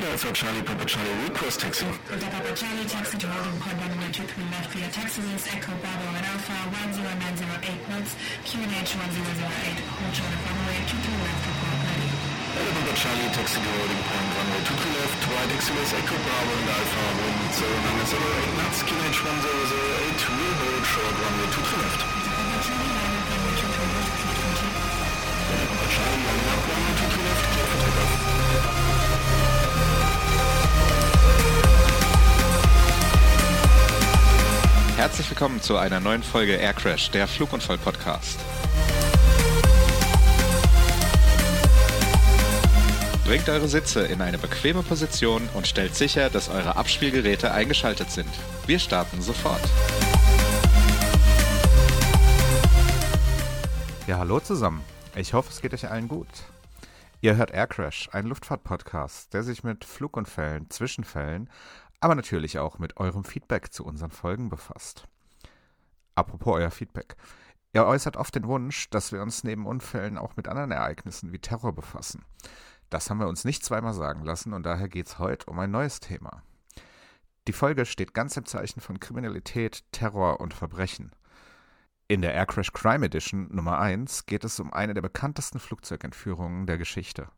Delta Charlie Papa Charlie Request Taxi. Delta Papa Charlie taxi to holding runway 23 left via taxis Echo Bravo and Alpha 10908 knots QNH 1008 hold short of runway 23 left ready. Delta Papa Charlie taxi to holding point runway 23 left right XLS Echo Bravo and Alpha 10908 knots QNH 1008 will hold short runway 23 left. Delta Papa Charlie line up runway 23 left clear for takeoff. Delta Papa Charlie line up runway 23 left clear for takeoff. Herzlich willkommen zu einer neuen Folge Air Crash, der Flugunfall-Podcast. Bringt eure Sitze in eine bequeme Position und stellt sicher, dass eure Abspielgeräte eingeschaltet sind. Wir starten sofort. Ja, hallo zusammen. Ich hoffe, es geht euch allen gut. Ihr hört Air Crash, ein Luftfahrt-Podcast, der sich mit Flugunfällen, Zwischenfällen, aber natürlich auch mit eurem Feedback zu unseren Folgen befasst. Apropos euer Feedback. Ihr äußert oft den Wunsch, dass wir uns neben Unfällen auch mit anderen Ereignissen wie Terror befassen. Das haben wir uns nicht zweimal sagen lassen und daher geht es heute um ein neues Thema. Die Folge steht ganz im Zeichen von Kriminalität, Terror und Verbrechen. In der Air Crash Crime Edition Nummer 1 geht es um eine der bekanntesten Flugzeugentführungen der Geschichte.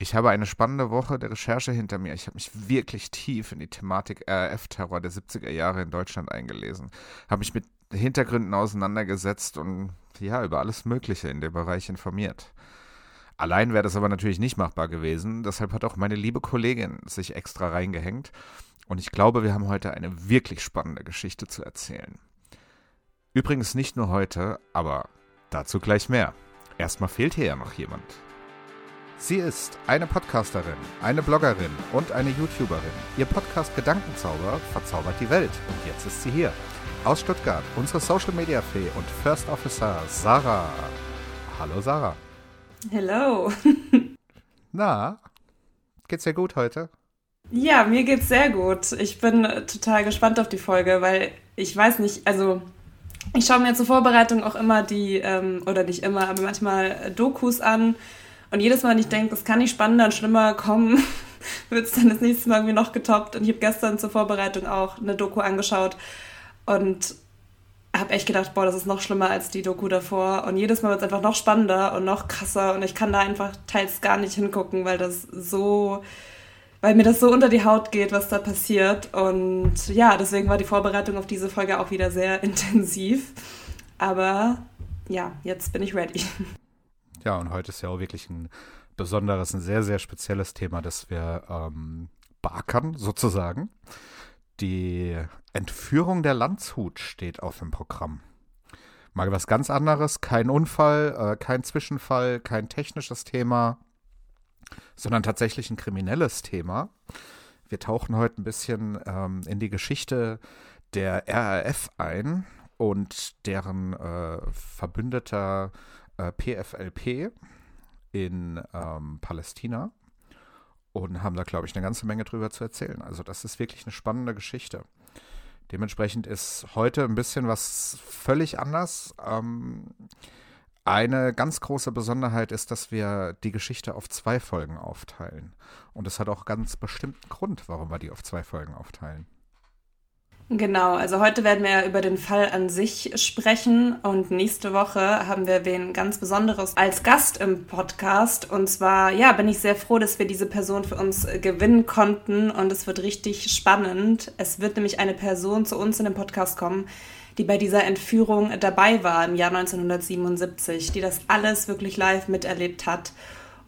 Ich habe eine spannende Woche der Recherche hinter mir. Ich habe mich wirklich tief in die Thematik RAF-Terror der 70er Jahre in Deutschland eingelesen, habe mich mit Hintergründen auseinandergesetzt und ja, über alles Mögliche in dem Bereich informiert. Allein wäre das aber natürlich nicht machbar gewesen, deshalb hat auch meine liebe Kollegin sich extra reingehängt und ich glaube, wir haben heute eine wirklich spannende Geschichte zu erzählen. Übrigens nicht nur heute, aber dazu gleich mehr. Erstmal fehlt hier ja noch jemand. Sie ist eine Podcasterin, eine Bloggerin und eine YouTuberin. Ihr Podcast Gedankenzauber verzaubert die Welt und jetzt ist sie hier. Aus Stuttgart, unsere Social Media Fee und First Officer Sarah. Hallo Sarah. Hello. Na, geht's dir gut heute? Ja, mir geht's sehr gut. Ich bin total gespannt auf die Folge, weil ich weiß nicht, also ich schaue mir zur Vorbereitung auch immer die, ähm, oder nicht immer, aber manchmal Dokus an. Und jedes Mal, wenn ich denke, das kann nicht spannender und schlimmer kommen, wird es dann das nächste Mal irgendwie noch getoppt. Und ich habe gestern zur Vorbereitung auch eine Doku angeschaut und habe echt gedacht, boah, das ist noch schlimmer als die Doku davor. Und jedes Mal wird es einfach noch spannender und noch krasser. Und ich kann da einfach teils gar nicht hingucken, weil das so, weil mir das so unter die Haut geht, was da passiert. Und ja, deswegen war die Vorbereitung auf diese Folge auch wieder sehr intensiv. Aber ja, jetzt bin ich ready. Ja, und heute ist ja auch wirklich ein besonderes, ein sehr, sehr spezielles Thema, das wir ähm, beackern, sozusagen. Die Entführung der Landshut steht auf dem Programm. Mal was ganz anderes, kein Unfall, äh, kein Zwischenfall, kein technisches Thema, sondern tatsächlich ein kriminelles Thema. Wir tauchen heute ein bisschen ähm, in die Geschichte der RAF ein und deren äh, Verbündeter äh, PFLP in ähm, Palästina und haben da, glaube ich, eine ganze Menge drüber zu erzählen. Also das ist wirklich eine spannende Geschichte. Dementsprechend ist heute ein bisschen was völlig anders. Ähm, eine ganz große Besonderheit ist, dass wir die Geschichte auf zwei Folgen aufteilen. Und es hat auch ganz bestimmten Grund, warum wir die auf zwei Folgen aufteilen. Genau, also heute werden wir über den Fall an sich sprechen und nächste Woche haben wir wen ganz Besonderes als Gast im Podcast. Und zwar, ja, bin ich sehr froh, dass wir diese Person für uns gewinnen konnten und es wird richtig spannend. Es wird nämlich eine Person zu uns in den Podcast kommen, die bei dieser Entführung dabei war im Jahr 1977, die das alles wirklich live miterlebt hat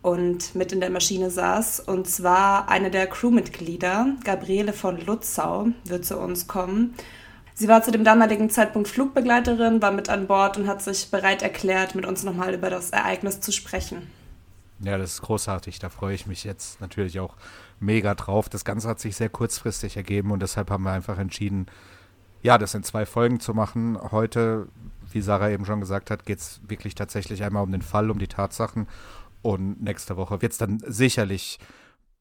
und mit in der Maschine saß. Und zwar eine der Crewmitglieder, Gabriele von Lutzau, wird zu uns kommen. Sie war zu dem damaligen Zeitpunkt Flugbegleiterin, war mit an Bord und hat sich bereit erklärt, mit uns nochmal über das Ereignis zu sprechen. Ja, das ist großartig. Da freue ich mich jetzt natürlich auch mega drauf. Das Ganze hat sich sehr kurzfristig ergeben und deshalb haben wir einfach entschieden, ja, das in zwei Folgen zu machen. Heute, wie Sarah eben schon gesagt hat, geht es wirklich tatsächlich einmal um den Fall, um die Tatsachen und nächste Woche wird es dann sicherlich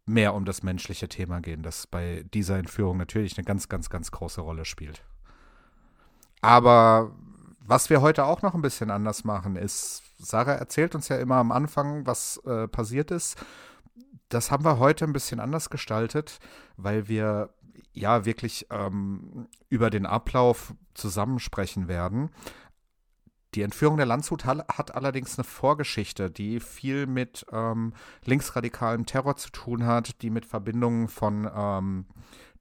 mehr um das menschliche Thema gehen, das bei dieser Entführung natürlich eine ganz, ganz, ganz große Rolle spielt. Aber was wir heute auch noch ein bisschen anders machen, ist, Sarah erzählt uns ja immer am Anfang, was äh, passiert ist. das haben wir heute ein bisschen anders gestaltet, weil wir ja wirklich ähm, über den Ablauf zusammensprechen werden. Die Entführung der Landshut hat allerdings eine Vorgeschichte, die viel mit ähm, linksradikalem Terror zu tun hat, die mit Verbindungen von ähm,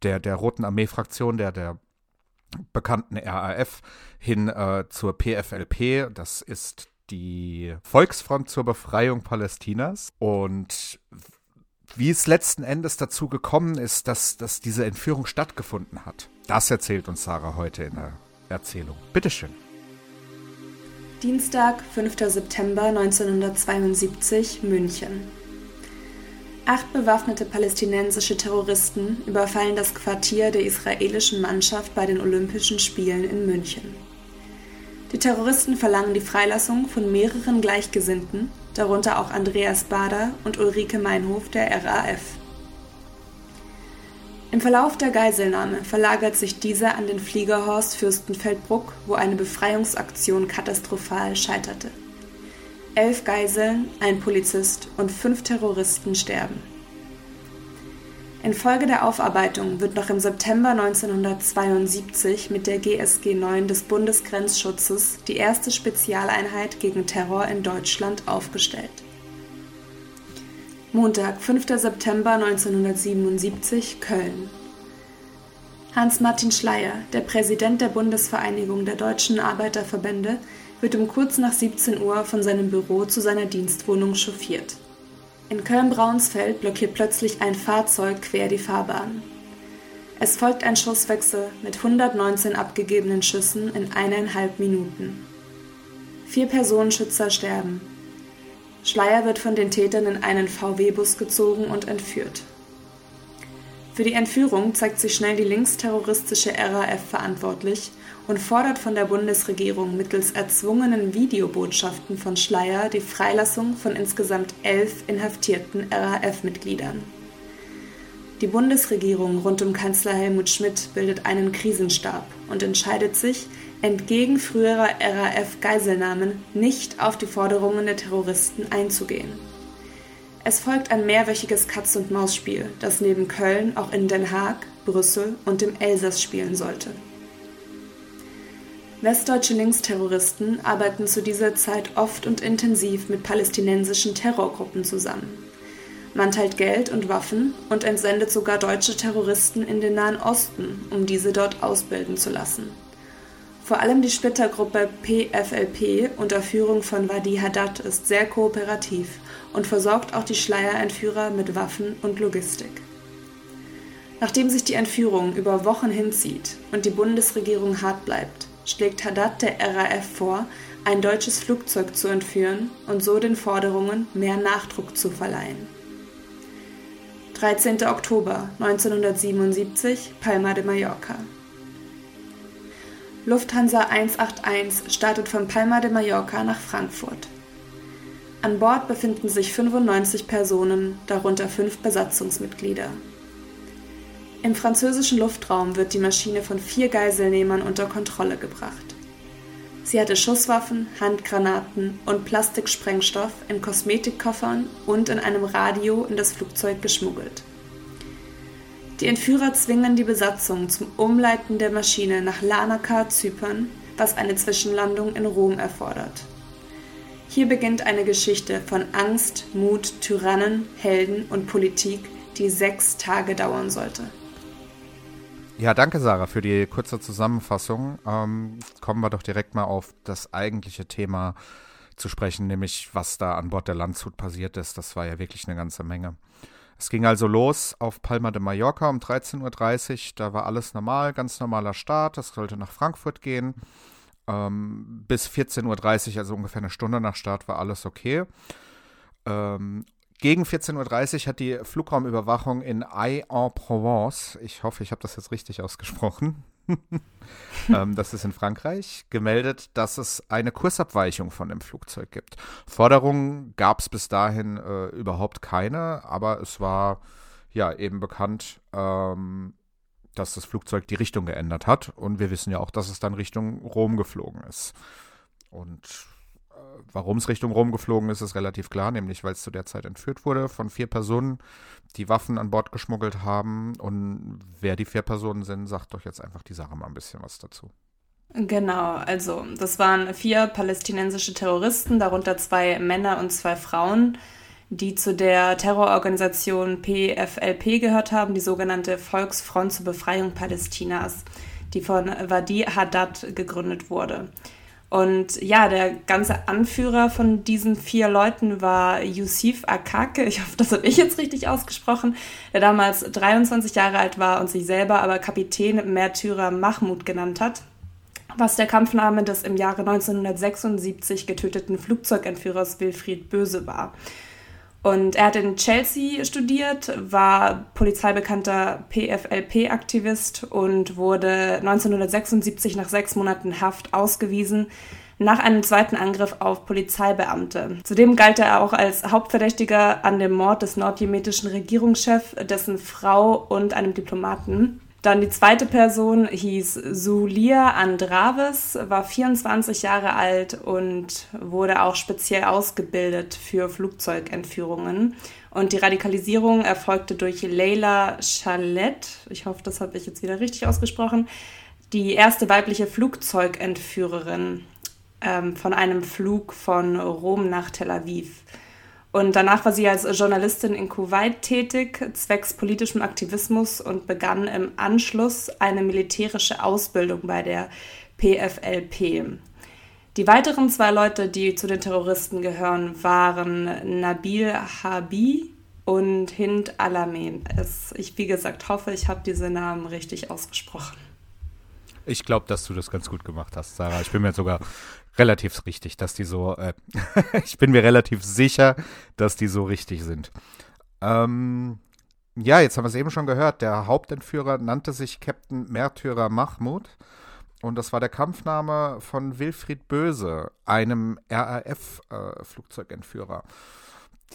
der, der Roten Armee-Fraktion, der, der bekannten RAF, hin äh, zur PFLP. Das ist die Volksfront zur Befreiung Palästinas. Und wie es letzten Endes dazu gekommen ist, dass, dass diese Entführung stattgefunden hat, das erzählt uns Sarah heute in der Erzählung. Bitteschön. Dienstag, 5. September 1972, München. Acht bewaffnete palästinensische Terroristen überfallen das Quartier der israelischen Mannschaft bei den Olympischen Spielen in München. Die Terroristen verlangen die Freilassung von mehreren Gleichgesinnten, darunter auch Andreas Bader und Ulrike Meinhof der RAF. Im Verlauf der Geiselnahme verlagert sich dieser an den Fliegerhorst Fürstenfeldbruck, wo eine Befreiungsaktion katastrophal scheiterte. Elf Geiseln, ein Polizist und fünf Terroristen sterben. Infolge der Aufarbeitung wird noch im September 1972 mit der GSG 9 des Bundesgrenzschutzes die erste Spezialeinheit gegen Terror in Deutschland aufgestellt. Montag, 5. September 1977, Köln. Hans-Martin Schleyer, der Präsident der Bundesvereinigung der deutschen Arbeiterverbände, wird um kurz nach 17 Uhr von seinem Büro zu seiner Dienstwohnung chauffiert. In Köln-Braunsfeld blockiert plötzlich ein Fahrzeug quer die Fahrbahn. Es folgt ein Schusswechsel mit 119 abgegebenen Schüssen in eineinhalb Minuten. Vier Personenschützer sterben, Schleier wird von den Tätern in einen VW-Bus gezogen und entführt. Für die Entführung zeigt sich schnell die linksterroristische RAF verantwortlich und fordert von der Bundesregierung mittels erzwungenen Videobotschaften von Schleier die Freilassung von insgesamt elf inhaftierten RAF-Mitgliedern. Die Bundesregierung rund um Kanzler Helmut Schmidt bildet einen Krisenstab und entscheidet sich, entgegen früherer RAF-Geiselnahmen nicht auf die Forderungen der Terroristen einzugehen. Es folgt ein mehrwöchiges Katz-und-Maus-Spiel, das neben Köln auch in Den Haag, Brüssel und dem Elsass spielen sollte. Westdeutsche Linksterroristen arbeiten zu dieser Zeit oft und intensiv mit palästinensischen Terrorgruppen zusammen. Man teilt Geld und Waffen und entsendet sogar deutsche Terroristen in den Nahen Osten, um diese dort ausbilden zu lassen. Vor allem die Splittergruppe PFLP unter Führung von Wadi Haddad ist sehr kooperativ und versorgt auch die Schleierentführer mit Waffen und Logistik. Nachdem sich die Entführung über Wochen hinzieht und die Bundesregierung hart bleibt, schlägt Haddad der RAF vor, ein deutsches Flugzeug zu entführen und so den Forderungen mehr Nachdruck zu verleihen. 13. Oktober 1977 Palma de Mallorca Lufthansa 181 startet von Palma de Mallorca nach Frankfurt. An Bord befinden sich 95 Personen, darunter fünf Besatzungsmitglieder. Im französischen Luftraum wird die Maschine von vier Geiselnehmern unter Kontrolle gebracht. Sie hatte Schusswaffen, Handgranaten und Plastiksprengstoff in Kosmetikkoffern und in einem Radio in das Flugzeug geschmuggelt. Die Entführer zwingen die Besatzung zum Umleiten der Maschine nach Larnaca, Zypern, was eine Zwischenlandung in Rom erfordert. Hier beginnt eine Geschichte von Angst, Mut, Tyrannen, Helden und Politik, die sechs Tage dauern sollte. Ja, danke Sarah für die kurze Zusammenfassung. Ähm, kommen wir doch direkt mal auf das eigentliche Thema zu sprechen, nämlich was da an Bord der Landshut passiert ist. Das war ja wirklich eine ganze Menge. Es ging also los auf Palma de Mallorca um 13.30 Uhr. Da war alles normal, ganz normaler Start. Das sollte nach Frankfurt gehen. Ähm, bis 14.30 Uhr, also ungefähr eine Stunde nach Start, war alles okay. Ähm, gegen 14.30 Uhr hat die Flugraumüberwachung in Aix-en-Provence, ich hoffe, ich habe das jetzt richtig ausgesprochen, ähm, das ist in Frankreich, gemeldet, dass es eine Kursabweichung von dem Flugzeug gibt. Forderungen gab es bis dahin äh, überhaupt keine, aber es war ja eben bekannt, ähm, dass das Flugzeug die Richtung geändert hat. Und wir wissen ja auch, dass es dann Richtung Rom geflogen ist. Und Warum es Richtung Rom geflogen ist, ist relativ klar, nämlich weil es zu der Zeit entführt wurde von vier Personen, die Waffen an Bord geschmuggelt haben. Und wer die vier Personen sind, sagt doch jetzt einfach die Sache mal ein bisschen was dazu. Genau, also das waren vier palästinensische Terroristen, darunter zwei Männer und zwei Frauen, die zu der Terrororganisation PFLP gehört haben, die sogenannte Volksfront zur Befreiung Palästinas, die von Wadi Haddad gegründet wurde. Und ja, der ganze Anführer von diesen vier Leuten war Yusuf Akake, ich hoffe, das habe ich jetzt richtig ausgesprochen, der damals 23 Jahre alt war und sich selber aber Kapitän Märtyrer Mahmoud genannt hat, was der Kampfname des im Jahre 1976 getöteten Flugzeugentführers Wilfried Böse war. Und er hat in Chelsea studiert, war polizeibekannter PFLP-Aktivist und wurde 1976 nach sechs Monaten Haft ausgewiesen nach einem zweiten Angriff auf Polizeibeamte. Zudem galt er auch als Hauptverdächtiger an dem Mord des nordjemetischen Regierungschefs, dessen Frau und einem Diplomaten. Dann die zweite Person hieß Zulia Andraves, war 24 Jahre alt und wurde auch speziell ausgebildet für Flugzeugentführungen. Und die Radikalisierung erfolgte durch Leila Chalet, ich hoffe, das habe ich jetzt wieder richtig ausgesprochen, die erste weibliche Flugzeugentführerin ähm, von einem Flug von Rom nach Tel Aviv. Und danach war sie als Journalistin in Kuwait tätig, zwecks politischem Aktivismus und begann im Anschluss eine militärische Ausbildung bei der PFLP. Die weiteren zwei Leute, die zu den Terroristen gehören, waren Nabil Habi und Hind Alamein. Ich, wie gesagt, hoffe, ich habe diese Namen richtig ausgesprochen. Ich glaube, dass du das ganz gut gemacht hast, Sarah. Ich bin mir sogar relativ richtig, dass die so, äh, ich bin mir relativ sicher, dass die so richtig sind. Ähm, ja, jetzt haben wir es eben schon gehört. Der Hauptentführer nannte sich Captain Märtyrer Mahmoud. Und das war der Kampfname von Wilfried Böse, einem RAF-Flugzeugentführer. Äh,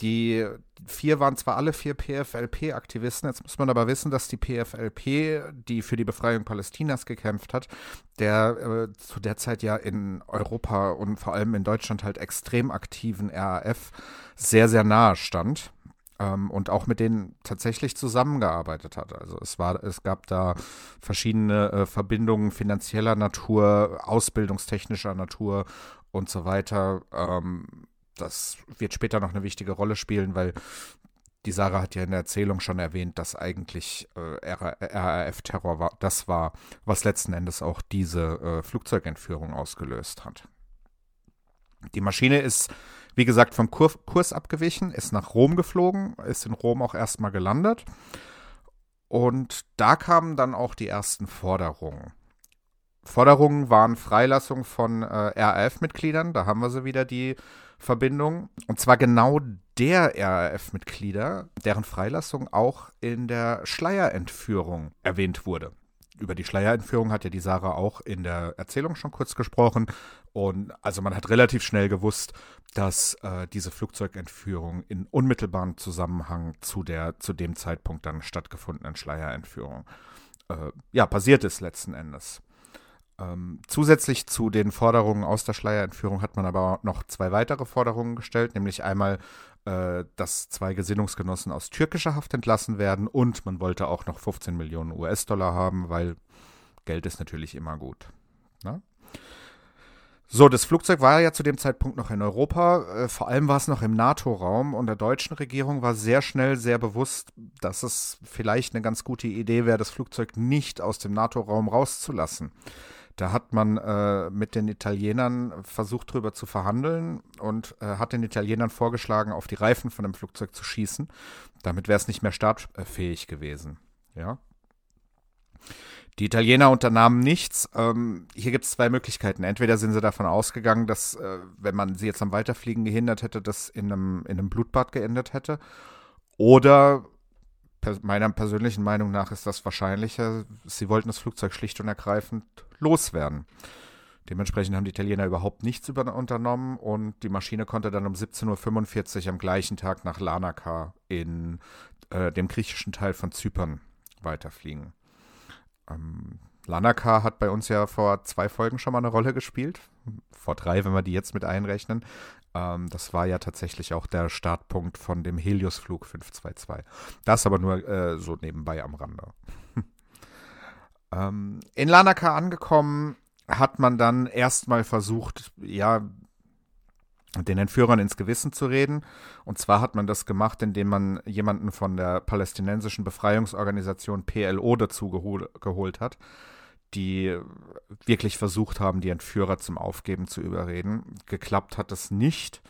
die vier waren zwar alle vier PFLP-Aktivisten, jetzt muss man aber wissen, dass die PFLP, die für die Befreiung Palästinas gekämpft hat, der äh, zu der Zeit ja in Europa und vor allem in Deutschland halt extrem aktiven RAF sehr, sehr nahe stand ähm, und auch mit denen tatsächlich zusammengearbeitet hat. Also es war, es gab da verschiedene äh, Verbindungen finanzieller Natur, ausbildungstechnischer Natur und so weiter. Ähm, das wird später noch eine wichtige Rolle spielen, weil die Sarah hat ja in der Erzählung schon erwähnt, dass eigentlich äh, RAF-Terror war, das war, was letzten Endes auch diese äh, Flugzeugentführung ausgelöst hat. Die Maschine ist, wie gesagt, vom Kur Kurs abgewichen, ist nach Rom geflogen, ist in Rom auch erstmal gelandet. Und da kamen dann auch die ersten Forderungen. Forderungen waren Freilassung von äh, RAF-Mitgliedern, da haben wir sie wieder, die Verbindung. Und zwar genau der RAF-Mitglieder, deren Freilassung auch in der Schleierentführung erwähnt wurde. Über die Schleierentführung hat ja die Sarah auch in der Erzählung schon kurz gesprochen. Und also man hat relativ schnell gewusst, dass äh, diese Flugzeugentführung in unmittelbarem Zusammenhang zu der zu dem Zeitpunkt dann stattgefundenen Schleierentführung äh, ja passiert ist letzten Endes. Ähm, zusätzlich zu den Forderungen aus der Schleierentführung hat man aber noch zwei weitere Forderungen gestellt, nämlich einmal, äh, dass zwei Gesinnungsgenossen aus türkischer Haft entlassen werden und man wollte auch noch 15 Millionen US-Dollar haben, weil Geld ist natürlich immer gut. Na? Ne? So, das Flugzeug war ja zu dem Zeitpunkt noch in Europa, äh, vor allem war es noch im NATO-Raum und der deutschen Regierung war sehr schnell sehr bewusst, dass es vielleicht eine ganz gute Idee wäre, das Flugzeug nicht aus dem NATO-Raum rauszulassen. Da hat man äh, mit den Italienern versucht, drüber zu verhandeln und äh, hat den Italienern vorgeschlagen, auf die Reifen von dem Flugzeug zu schießen. Damit wäre es nicht mehr startfähig gewesen. Ja. Die Italiener unternahmen nichts. Ähm, hier gibt es zwei Möglichkeiten. Entweder sind sie davon ausgegangen, dass, äh, wenn man sie jetzt am Weiterfliegen gehindert hätte, das in einem, in einem Blutbad geendet hätte. Oder meiner persönlichen Meinung nach ist das wahrscheinlicher. Sie wollten das Flugzeug schlicht und ergreifend loswerden. Dementsprechend haben die Italiener überhaupt nichts unternommen und die Maschine konnte dann um 17.45 Uhr am gleichen Tag nach Larnaca in äh, dem griechischen Teil von Zypern weiterfliegen. Ähm, Lanaka hat bei uns ja vor zwei Folgen schon mal eine Rolle gespielt. Vor drei, wenn wir die jetzt mit einrechnen. Ähm, das war ja tatsächlich auch der Startpunkt von dem Helios-Flug 522. Das aber nur äh, so nebenbei am Rande. ähm, in Lanaka angekommen, hat man dann erstmal versucht, ja, den Entführern ins Gewissen zu reden. Und zwar hat man das gemacht, indem man jemanden von der palästinensischen Befreiungsorganisation PLO dazu gehol geholt hat, die wirklich versucht haben, die Entführer zum Aufgeben zu überreden. Geklappt hat es nicht.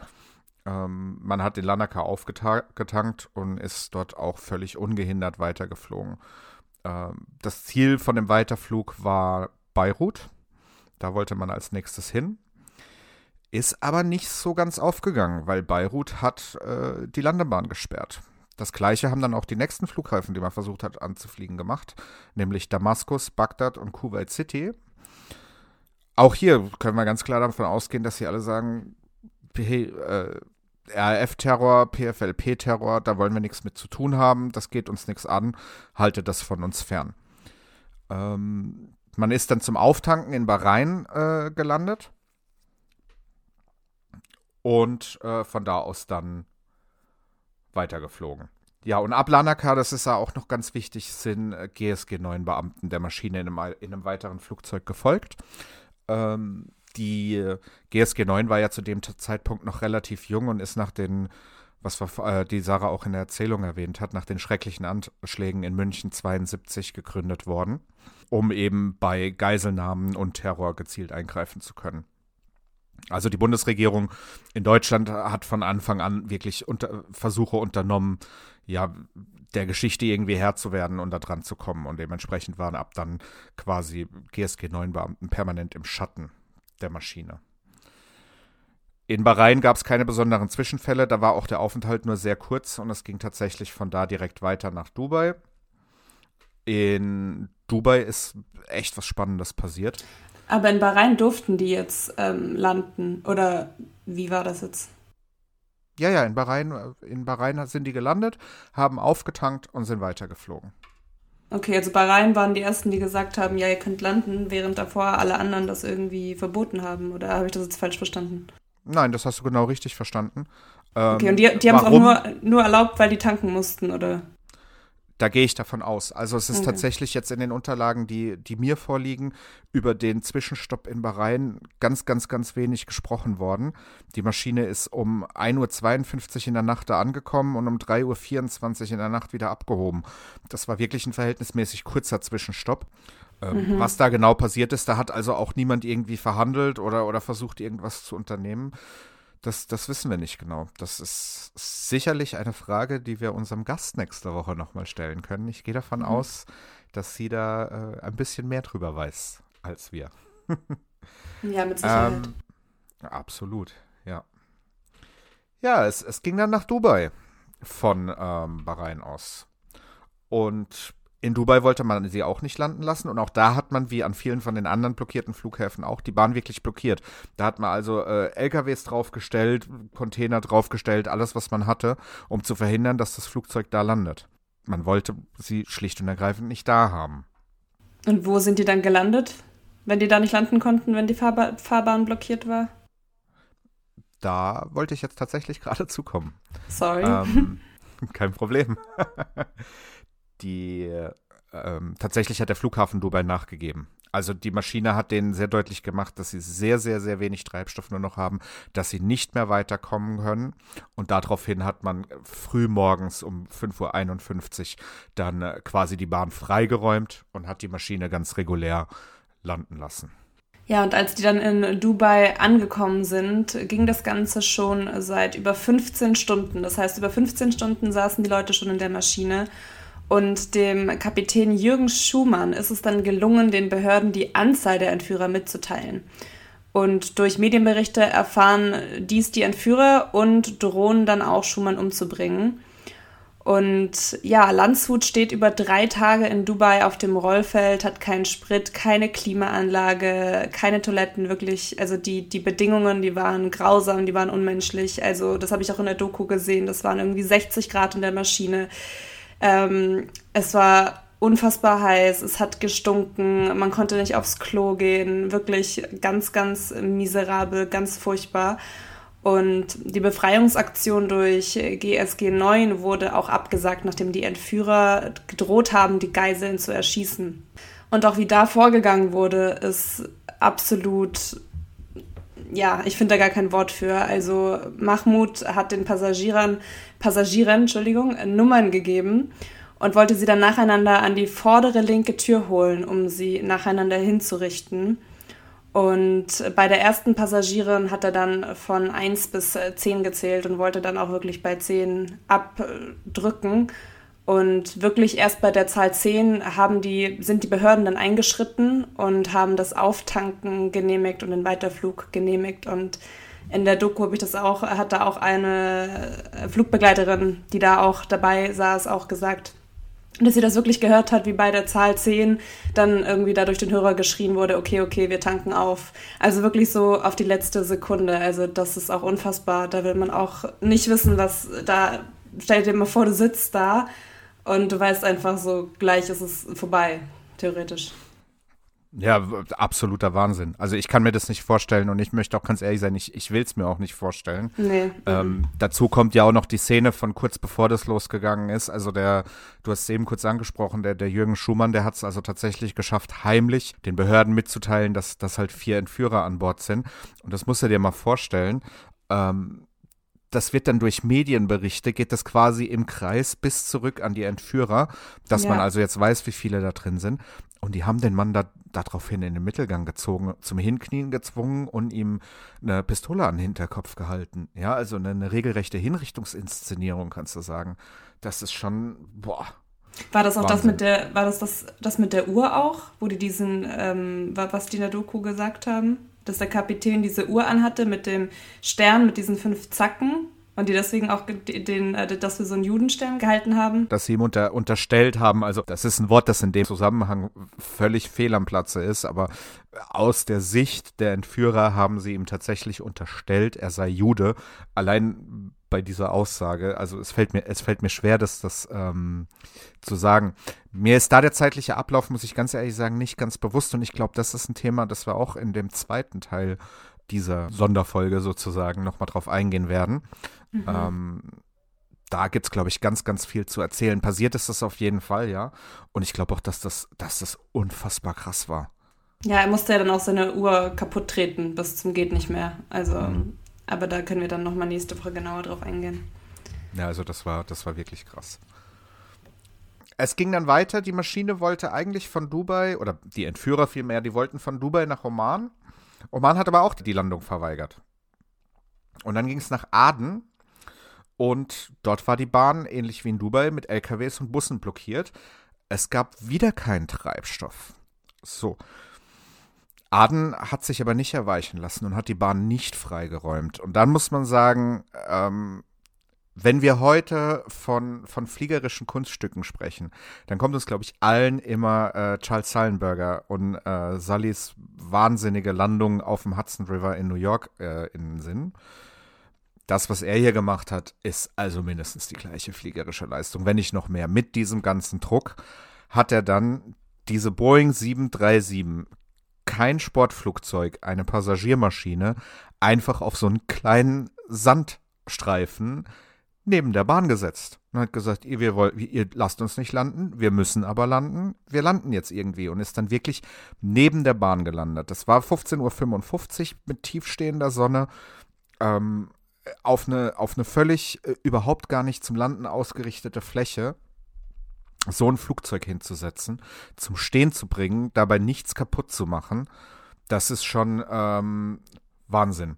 Ähm, man hat den Lanaka aufgetankt und ist dort auch völlig ungehindert weitergeflogen. Ähm, das Ziel von dem Weiterflug war Beirut. Da wollte man als nächstes hin. Ist aber nicht so ganz aufgegangen, weil Beirut hat äh, die Landebahn gesperrt. Das gleiche haben dann auch die nächsten Flughäfen, die man versucht hat anzufliegen, gemacht, nämlich Damaskus, Bagdad und Kuwait City. Auch hier können wir ganz klar davon ausgehen, dass sie alle sagen, äh, RAF-Terror, PFLP-Terror, da wollen wir nichts mit zu tun haben, das geht uns nichts an, haltet das von uns fern. Ähm, man ist dann zum Auftanken in Bahrain äh, gelandet und äh, von da aus dann weitergeflogen. Ja, und ab Lanaka, das ist ja auch noch ganz wichtig, sind äh, GSG 9 Beamten der Maschine in einem, in einem weiteren Flugzeug gefolgt. Ähm, die äh, GSG 9 war ja zu dem Zeitpunkt noch relativ jung und ist nach den, was war, äh, die Sarah auch in der Erzählung erwähnt hat, nach den schrecklichen Anschlägen in München 72 gegründet worden, um eben bei Geiselnahmen und Terror gezielt eingreifen zu können. Also die Bundesregierung in Deutschland hat von Anfang an wirklich unter, Versuche unternommen, ja, der Geschichte irgendwie Herr zu werden und da dran zu kommen. Und dementsprechend waren ab dann quasi GSG 9 Beamten permanent im Schatten der Maschine. In Bahrain gab es keine besonderen Zwischenfälle, da war auch der Aufenthalt nur sehr kurz und es ging tatsächlich von da direkt weiter nach Dubai. In Dubai ist echt was Spannendes passiert. Aber in Bahrain durften die jetzt ähm, landen. Oder wie war das jetzt? Ja, ja, in Bahrain, in Bahrain sind die gelandet, haben aufgetankt und sind weitergeflogen. Okay, also Bahrain waren die ersten, die gesagt haben, ja, ihr könnt landen, während davor alle anderen das irgendwie verboten haben. Oder habe ich das jetzt falsch verstanden? Nein, das hast du genau richtig verstanden. Ähm, okay, und die, die haben es auch nur, nur erlaubt, weil die tanken mussten, oder? Da gehe ich davon aus. Also es ist okay. tatsächlich jetzt in den Unterlagen, die, die mir vorliegen, über den Zwischenstopp in Bahrain ganz, ganz, ganz wenig gesprochen worden. Die Maschine ist um 1.52 Uhr in der Nacht da angekommen und um 3.24 Uhr in der Nacht wieder abgehoben. Das war wirklich ein verhältnismäßig kurzer Zwischenstopp. Ähm, mhm. Was da genau passiert ist, da hat also auch niemand irgendwie verhandelt oder, oder versucht, irgendwas zu unternehmen. Das, das wissen wir nicht genau. Das ist sicherlich eine Frage, die wir unserem Gast nächste Woche nochmal stellen können. Ich gehe davon mhm. aus, dass sie da äh, ein bisschen mehr drüber weiß als wir. ja, mit Sicherheit. Ähm, absolut, ja. Ja, es, es ging dann nach Dubai von ähm, Bahrain aus. Und in Dubai wollte man sie auch nicht landen lassen und auch da hat man, wie an vielen von den anderen blockierten Flughäfen auch, die Bahn wirklich blockiert. Da hat man also äh, LKWs draufgestellt, Container draufgestellt, alles, was man hatte, um zu verhindern, dass das Flugzeug da landet. Man wollte sie schlicht und ergreifend nicht da haben. Und wo sind die dann gelandet, wenn die da nicht landen konnten, wenn die Fahrba Fahrbahn blockiert war? Da wollte ich jetzt tatsächlich gerade zukommen. Sorry. Ähm, kein Problem. die ähm, tatsächlich hat der Flughafen Dubai nachgegeben. Also die Maschine hat denen sehr deutlich gemacht, dass sie sehr, sehr, sehr wenig Treibstoff nur noch haben, dass sie nicht mehr weiterkommen können. Und daraufhin hat man früh morgens um 5.51 Uhr dann äh, quasi die Bahn freigeräumt und hat die Maschine ganz regulär landen lassen. Ja, und als die dann in Dubai angekommen sind, ging das Ganze schon seit über 15 Stunden. Das heißt, über 15 Stunden saßen die Leute schon in der Maschine und dem Kapitän Jürgen Schumann ist es dann gelungen, den Behörden die Anzahl der Entführer mitzuteilen. Und durch Medienberichte erfahren dies die Entführer und drohen dann auch Schumann umzubringen. Und ja, Landshut steht über drei Tage in Dubai auf dem Rollfeld, hat keinen Sprit, keine Klimaanlage, keine Toiletten, wirklich. Also die, die Bedingungen, die waren grausam, die waren unmenschlich. Also das habe ich auch in der Doku gesehen. Das waren irgendwie 60 Grad in der Maschine. Ähm, es war unfassbar heiß, es hat gestunken, man konnte nicht aufs Klo gehen, wirklich ganz, ganz miserabel, ganz furchtbar. Und die Befreiungsaktion durch GSG 9 wurde auch abgesagt, nachdem die Entführer gedroht haben, die Geiseln zu erschießen. Und auch wie da vorgegangen wurde, ist absolut, ja, ich finde da gar kein Wort für. Also Mahmoud hat den Passagieren, Passagieren, Entschuldigung, Nummern gegeben und wollte sie dann nacheinander an die vordere linke Tür holen, um sie nacheinander hinzurichten. Und bei der ersten Passagierin hat er dann von 1 bis 10 gezählt und wollte dann auch wirklich bei 10 abdrücken. Und wirklich erst bei der Zahl 10 haben die, sind die Behörden dann eingeschritten und haben das Auftanken genehmigt und den Weiterflug genehmigt. Und in der Doku habe ich das auch, hat da auch eine Flugbegleiterin, die da auch dabei saß, auch gesagt, dass sie das wirklich gehört hat, wie bei der Zahl 10 dann irgendwie da durch den Hörer geschrien wurde, okay, okay, wir tanken auf. Also wirklich so auf die letzte Sekunde. Also das ist auch unfassbar. Da will man auch nicht wissen, was da, stell dir mal vor, du sitzt da und du weißt einfach so, gleich ist es vorbei, theoretisch. Ja, absoluter Wahnsinn. Also ich kann mir das nicht vorstellen und ich möchte auch ganz ehrlich sein, ich, ich will es mir auch nicht vorstellen. Nee. Ähm, dazu kommt ja auch noch die Szene von kurz bevor das losgegangen ist. Also der, du hast es eben kurz angesprochen, der, der Jürgen Schumann, der hat es also tatsächlich geschafft, heimlich den Behörden mitzuteilen, dass, dass halt vier Entführer an Bord sind. Und das musst du dir mal vorstellen. Ähm, das wird dann durch Medienberichte, geht das quasi im Kreis bis zurück an die Entführer, dass ja. man also jetzt weiß, wie viele da drin sind. Und die haben den Mann da daraufhin in den Mittelgang gezogen, zum Hinknien gezwungen und ihm eine Pistole an den Hinterkopf gehalten. Ja, also eine, eine regelrechte Hinrichtungsinszenierung, kannst du sagen. Das ist schon, boah. War das auch Wahnsinn. das mit der, war das, das das mit der Uhr auch, wo die diesen, ähm, was die in der Doku gesagt haben? Dass der Kapitän diese Uhr anhatte mit dem Stern, mit diesen fünf Zacken und die deswegen auch den, äh, das für so einen Judenstern gehalten haben? Dass sie ihm unter, unterstellt haben, also das ist ein Wort, das in dem Zusammenhang völlig fehl am Platze ist, aber aus der Sicht der Entführer haben sie ihm tatsächlich unterstellt, er sei Jude. Allein bei dieser Aussage, also es fällt mir, es fällt mir schwer, das, das ähm, zu sagen. Mir ist da der zeitliche Ablauf, muss ich ganz ehrlich sagen, nicht ganz bewusst und ich glaube, das ist ein Thema, das wir auch in dem zweiten Teil dieser Sonderfolge sozusagen nochmal drauf eingehen werden. Mhm. Ähm, da gibt es, glaube ich, ganz, ganz viel zu erzählen. Passiert ist das auf jeden Fall, ja. Und ich glaube auch, dass das, dass das unfassbar krass war. Ja, er musste ja dann auch seine Uhr kaputt treten, bis zum geht nicht mehr. Also, mhm. aber da können wir dann nochmal nächste Woche genauer drauf eingehen. Ja, also das war, das war wirklich krass. Es ging dann weiter, die Maschine wollte eigentlich von Dubai, oder die Entführer vielmehr, die wollten von Dubai nach Oman. Oman hat aber auch die Landung verweigert. Und dann ging es nach Aden und dort war die Bahn, ähnlich wie in Dubai, mit LKWs und Bussen blockiert. Es gab wieder keinen Treibstoff. So. Aden hat sich aber nicht erweichen lassen und hat die Bahn nicht freigeräumt. Und dann muss man sagen, ähm, wenn wir heute von, von fliegerischen Kunststücken sprechen, dann kommt uns, glaube ich, allen immer äh, Charles Sullenberger und äh, Sullys wahnsinnige Landung auf dem Hudson River in New York äh, in den Sinn. Das, was er hier gemacht hat, ist also mindestens die gleiche fliegerische Leistung, wenn nicht noch mehr. Mit diesem ganzen Druck hat er dann diese Boeing 737, kein Sportflugzeug, eine Passagiermaschine, einfach auf so einen kleinen Sandstreifen neben der Bahn gesetzt und hat gesagt, ihr, wir wollt, ihr lasst uns nicht landen, wir müssen aber landen, wir landen jetzt irgendwie und ist dann wirklich neben der Bahn gelandet. Das war 15.55 Uhr mit tiefstehender Sonne ähm, auf, eine, auf eine völlig äh, überhaupt gar nicht zum Landen ausgerichtete Fläche so ein Flugzeug hinzusetzen, zum Stehen zu bringen, dabei nichts kaputt zu machen, das ist schon ähm, Wahnsinn.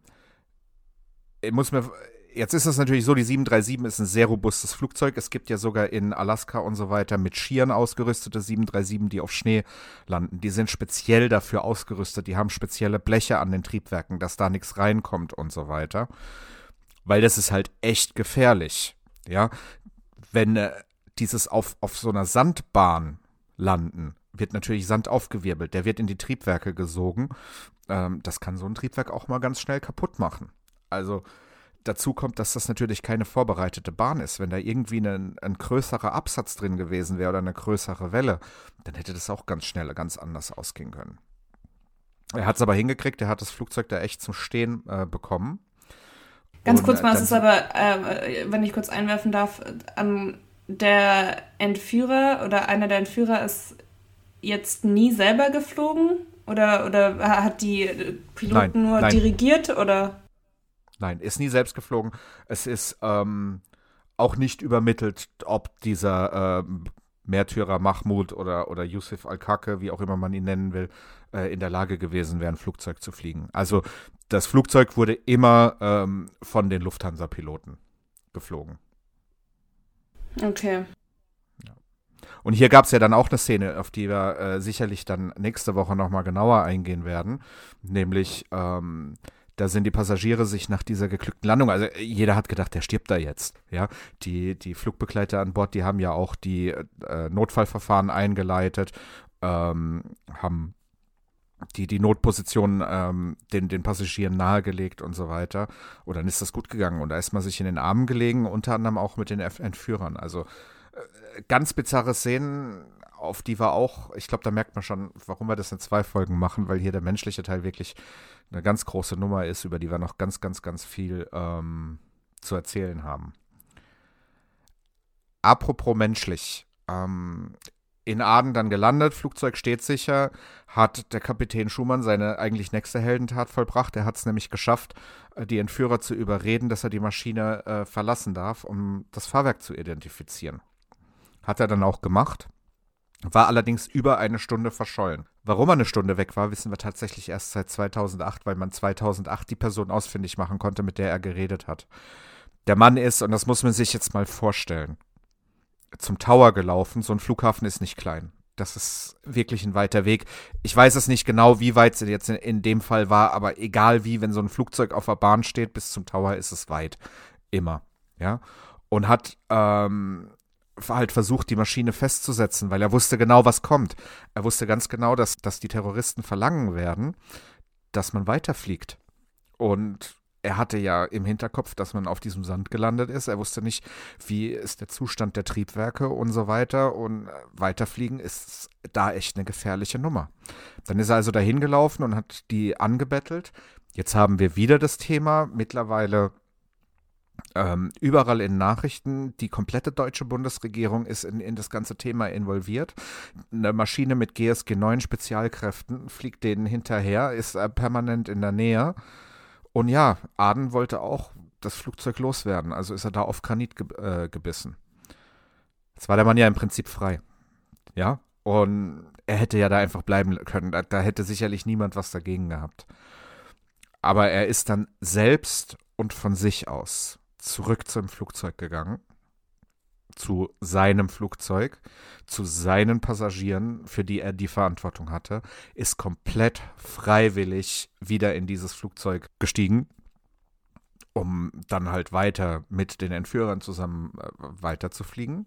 Ich muss mir, Jetzt ist es natürlich so, die 737 ist ein sehr robustes Flugzeug. Es gibt ja sogar in Alaska und so weiter mit Skiern ausgerüstete 737, die auf Schnee landen. Die sind speziell dafür ausgerüstet. Die haben spezielle Bleche an den Triebwerken, dass da nichts reinkommt und so weiter. Weil das ist halt echt gefährlich. Ja, wenn äh, dieses auf, auf so einer Sandbahn landen, wird natürlich Sand aufgewirbelt. Der wird in die Triebwerke gesogen. Ähm, das kann so ein Triebwerk auch mal ganz schnell kaputt machen. Also dazu kommt, dass das natürlich keine vorbereitete Bahn ist. Wenn da irgendwie ein, ein größerer Absatz drin gewesen wäre oder eine größere Welle, dann hätte das auch ganz schnell ganz anders ausgehen können. Er hat es aber hingekriegt, er hat das Flugzeug da echt zum Stehen äh, bekommen. Ganz kurz mal, es ist aber, äh, wenn ich kurz einwerfen darf, ähm, der Entführer oder einer der Entführer ist jetzt nie selber geflogen? Oder, oder hat die Piloten nein, nur nein. dirigiert? Oder? Nein, ist nie selbst geflogen. Es ist ähm, auch nicht übermittelt, ob dieser ähm, Märtyrer Mahmoud oder, oder Yusuf Al-Kake, wie auch immer man ihn nennen will, äh, in der Lage gewesen wäre, ein Flugzeug zu fliegen. Also das Flugzeug wurde immer ähm, von den Lufthansa-Piloten geflogen. Okay. Und hier gab es ja dann auch eine Szene, auf die wir äh, sicherlich dann nächste Woche nochmal genauer eingehen werden. Nämlich, ähm, da sind die Passagiere sich nach dieser geglückten Landung, also jeder hat gedacht, der stirbt da jetzt. Ja, die, die Flugbegleiter an Bord, die haben ja auch die äh, Notfallverfahren eingeleitet, ähm, haben die, die Notposition ähm, den, den Passagieren nahegelegt und so weiter. Und dann ist das gut gegangen. Und da ist man sich in den Armen gelegen, unter anderem auch mit den Entführern. Also äh, ganz bizarre Szenen, auf die wir auch, ich glaube, da merkt man schon, warum wir das in zwei Folgen machen, weil hier der menschliche Teil wirklich eine ganz große Nummer ist, über die wir noch ganz, ganz, ganz viel ähm, zu erzählen haben. Apropos menschlich. Ähm, in Aden dann gelandet, Flugzeug steht sicher, hat der Kapitän Schumann seine eigentlich nächste Heldentat vollbracht. Er hat es nämlich geschafft, äh, die Entführer zu überreden, dass er die Maschine äh, verlassen darf, um das Fahrwerk zu identifizieren. Hat er dann auch gemacht, war allerdings über eine Stunde verschollen. Warum er eine Stunde weg war, wissen wir tatsächlich erst seit 2008, weil man 2008 die Person ausfindig machen konnte, mit der er geredet hat. Der Mann ist, und das muss man sich jetzt mal vorstellen, zum Tower gelaufen. So ein Flughafen ist nicht klein. Das ist wirklich ein weiter Weg. Ich weiß es nicht genau, wie weit es jetzt in, dem Fall war, aber egal wie, wenn so ein Flugzeug auf der Bahn steht, bis zum Tower ist es weit. Immer. Ja. Und hat ähm, halt versucht, die Maschine festzusetzen, weil er wusste genau, was kommt. Er wusste ganz genau, dass, dass die Terroristen verlangen werden, dass man weiterfliegt. Und er hatte ja im Hinterkopf, dass man auf diesem Sand gelandet ist. Er wusste nicht, wie ist der Zustand der Triebwerke und so weiter. Und weiterfliegen ist da echt eine gefährliche Nummer. Dann ist er also dahin gelaufen und hat die angebettelt. Jetzt haben wir wieder das Thema. Mittlerweile ähm, überall in Nachrichten, die komplette deutsche Bundesregierung ist in, in das ganze Thema involviert. Eine Maschine mit GSG 9 Spezialkräften fliegt denen hinterher, ist äh, permanent in der Nähe. Und ja, Aden wollte auch das Flugzeug loswerden, also ist er da auf Granit ge äh, gebissen. Jetzt war der Mann ja im Prinzip frei. Ja, und er hätte ja da einfach bleiben können. Da, da hätte sicherlich niemand was dagegen gehabt. Aber er ist dann selbst und von sich aus zurück zum Flugzeug gegangen zu seinem Flugzeug, zu seinen Passagieren, für die er die Verantwortung hatte, ist komplett freiwillig wieder in dieses Flugzeug gestiegen, um dann halt weiter mit den Entführern zusammen äh, weiterzufliegen.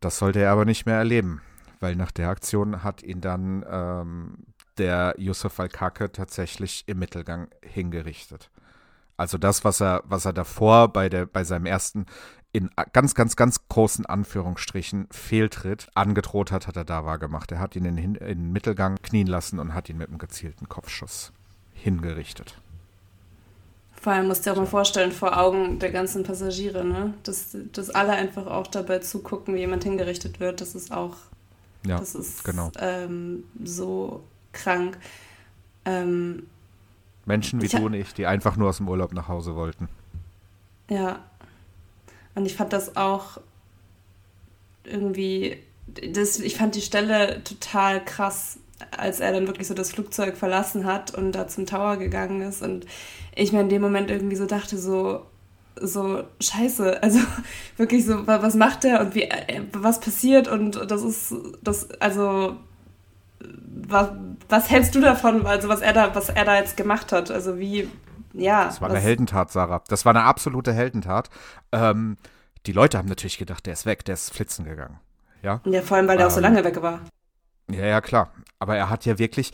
Das sollte er aber nicht mehr erleben, weil nach der Aktion hat ihn dann ähm, der Yusuf Al-Kake tatsächlich im Mittelgang hingerichtet. Also das, was er, was er davor bei, der, bei seinem ersten in ganz, ganz, ganz großen Anführungsstrichen Fehltritt angedroht hat, hat er da wahrgemacht. Er hat ihn in, in den Mittelgang knien lassen und hat ihn mit einem gezielten Kopfschuss hingerichtet. Vor allem musst du dir auch mal vorstellen, vor Augen der ganzen Passagiere, ne? Dass, dass alle einfach auch dabei zugucken, wie jemand hingerichtet wird. Das ist auch, ja, das ist genau. ähm, so krank. Ähm, Menschen wie du und ich, die einfach nur aus dem Urlaub nach Hause wollten. Ja, und ich fand das auch irgendwie, das, ich fand die Stelle total krass, als er dann wirklich so das Flugzeug verlassen hat und da zum Tower gegangen ist. Und ich mir in dem Moment irgendwie so dachte, so, so scheiße, also wirklich so, was macht er und wie, äh, was passiert und das ist, das, also, was, was hältst du davon, also was er da, was er da jetzt gemacht hat, also wie, ja. Das war eine Heldentat, Sarah. Das war eine absolute Heldentat. Ähm, die Leute haben natürlich gedacht, der ist weg, der ist flitzen gegangen. Ja, ja vor allem, weil der ähm, auch so ähm, lange weg war. Ja, ja, klar. Aber er hat ja wirklich,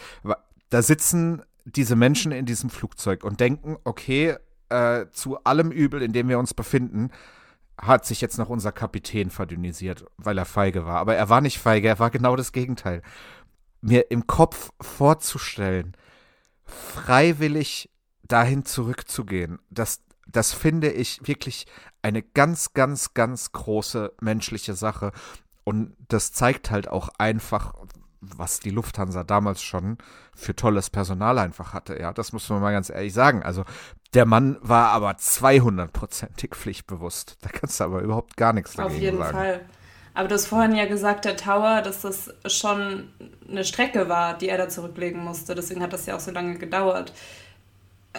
da sitzen diese Menschen in diesem Flugzeug und denken, okay, äh, zu allem Übel, in dem wir uns befinden, hat sich jetzt noch unser Kapitän verdünnisiert, weil er feige war. Aber er war nicht feige, er war genau das Gegenteil. Mir im Kopf vorzustellen, freiwillig dahin zurückzugehen, das, das finde ich wirklich eine ganz, ganz, ganz große menschliche Sache. Und das zeigt halt auch einfach, was die Lufthansa damals schon für tolles Personal einfach hatte. Ja, das muss man mal ganz ehrlich sagen. Also der Mann war aber 200%ig pflichtbewusst. Da kannst du aber überhaupt gar nichts dagegen Auf jeden sagen. Fall. Aber du hast vorhin ja gesagt, der Tower, dass das schon eine Strecke war, die er da zurücklegen musste. Deswegen hat das ja auch so lange gedauert.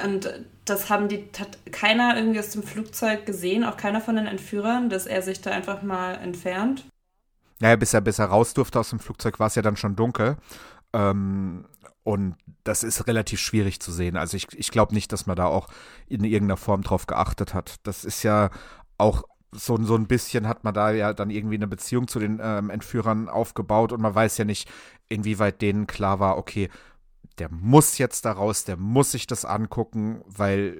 Und das haben die, hat keiner irgendwie aus dem Flugzeug gesehen, auch keiner von den Entführern, dass er sich da einfach mal entfernt. Naja, bis er, bis er raus durfte aus dem Flugzeug, war es ja dann schon dunkel. Ähm, und das ist relativ schwierig zu sehen. Also ich, ich glaube nicht, dass man da auch in irgendeiner Form drauf geachtet hat. Das ist ja auch so, so ein bisschen hat man da ja dann irgendwie eine Beziehung zu den ähm, Entführern aufgebaut und man weiß ja nicht, inwieweit denen klar war, okay, der muss jetzt da raus, der muss sich das angucken, weil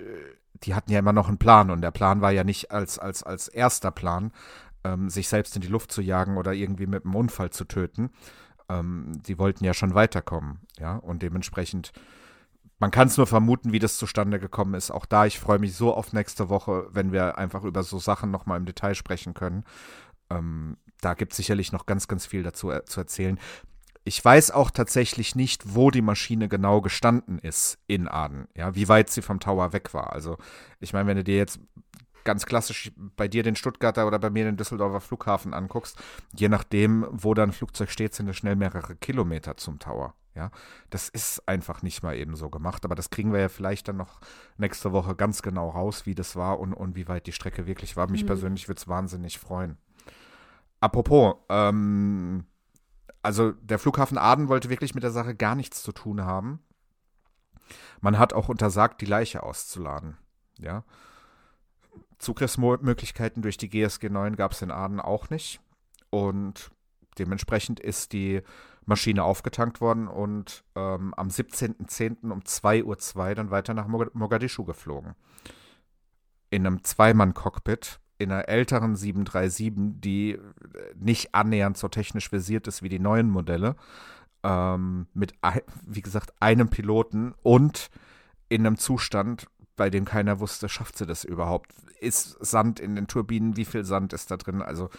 die hatten ja immer noch einen Plan und der Plan war ja nicht als, als, als erster Plan, ähm, sich selbst in die Luft zu jagen oder irgendwie mit einem Unfall zu töten. Ähm, die wollten ja schon weiterkommen, ja, und dementsprechend, man kann es nur vermuten, wie das zustande gekommen ist. Auch da, ich freue mich so auf nächste Woche, wenn wir einfach über so Sachen nochmal im Detail sprechen können. Ähm, da gibt es sicherlich noch ganz, ganz viel dazu äh, zu erzählen. Ich weiß auch tatsächlich nicht, wo die Maschine genau gestanden ist in Aden, ja, wie weit sie vom Tower weg war. Also, ich meine, wenn du dir jetzt ganz klassisch bei dir den Stuttgarter oder bei mir den Düsseldorfer Flughafen anguckst, je nachdem, wo da ein Flugzeug steht, sind es schnell mehrere Kilometer zum Tower. Ja, das ist einfach nicht mal eben so gemacht, aber das kriegen wir ja vielleicht dann noch nächste Woche ganz genau raus, wie das war und, und wie weit die Strecke wirklich war. Mich Mhm. persönlich würde es wahnsinnig freuen. Apropos, ähm, also der Flughafen Aden wollte wirklich mit der Sache gar nichts zu tun haben. Man hat auch untersagt, die Leiche auszuladen. Ja. Zugriffsmöglichkeiten durch die GSG 9 gab es in Aden auch nicht. Und dementsprechend ist die Maschine aufgetankt worden und ähm, am 17.10. um 2.02 Uhr dann weiter nach Mog- Mogadischu geflogen. In einem Zweimann-Cockpit, in einer älteren 737, die äh, nicht annähernd so technisch versiert ist wie die neuen Modelle. Ähm, mit, wie gesagt, einem Piloten und in einem Zustand, bei dem keiner wusste, schafft sie das überhaupt? Ist Sand in den Turbinen? Wie viel Sand ist da drin? Also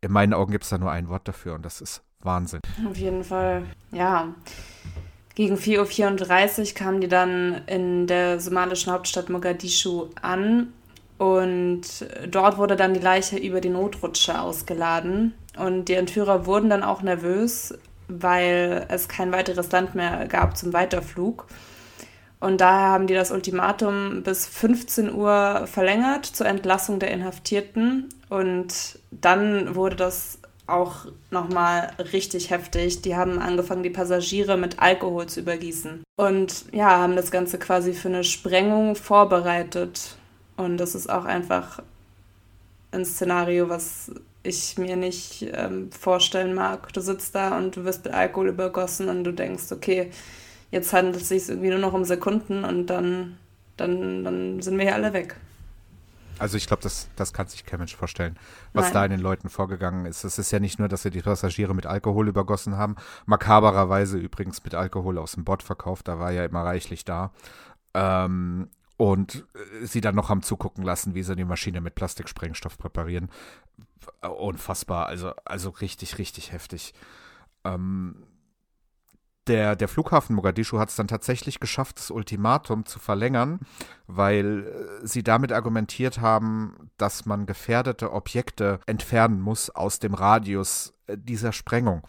in meinen Augen gibt es da nur ein Wort dafür und das ist Wahnsinn. Auf jeden Fall, ja. Gegen 4.34 Uhr kamen die dann in der somalischen Hauptstadt Mogadischu an und dort wurde dann die Leiche über die Notrutsche ausgeladen. Und die Entführer wurden dann auch nervös, weil es kein weiteres Land mehr gab zum Weiterflug. Und daher haben die das Ultimatum bis 15 Uhr verlängert zur Entlassung der Inhaftierten. Und dann wurde das auch nochmal richtig heftig. Die haben angefangen, die Passagiere mit Alkohol zu übergießen. Und ja, haben das Ganze quasi für eine Sprengung vorbereitet. Und das ist auch einfach ein Szenario, was ich mir nicht ähm, vorstellen mag. Du sitzt da und du wirst mit Alkohol übergossen und du denkst, okay, jetzt handelt es sich irgendwie nur noch um Sekunden und dann, dann, dann sind wir hier alle weg. Also ich glaube, das, das kann sich kein Mensch vorstellen, was Nein. da in den Leuten vorgegangen ist. Es ist ja nicht nur, dass sie die Passagiere mit Alkohol übergossen haben, makabererweise übrigens mit Alkohol aus dem Bord verkauft, da war ja immer reichlich da. Ähm, und äh, sie dann noch haben zugucken lassen, wie sie die Maschine mit Plastiksprengstoff präparieren. Unfassbar, also, also richtig, richtig heftig. Ähm, der, der Flughafen Mogadischu hat es dann tatsächlich geschafft, das Ultimatum zu verlängern, weil äh, sie damit argumentiert haben, dass man gefährdete Objekte entfernen muss aus dem Radius äh, dieser Sprengung.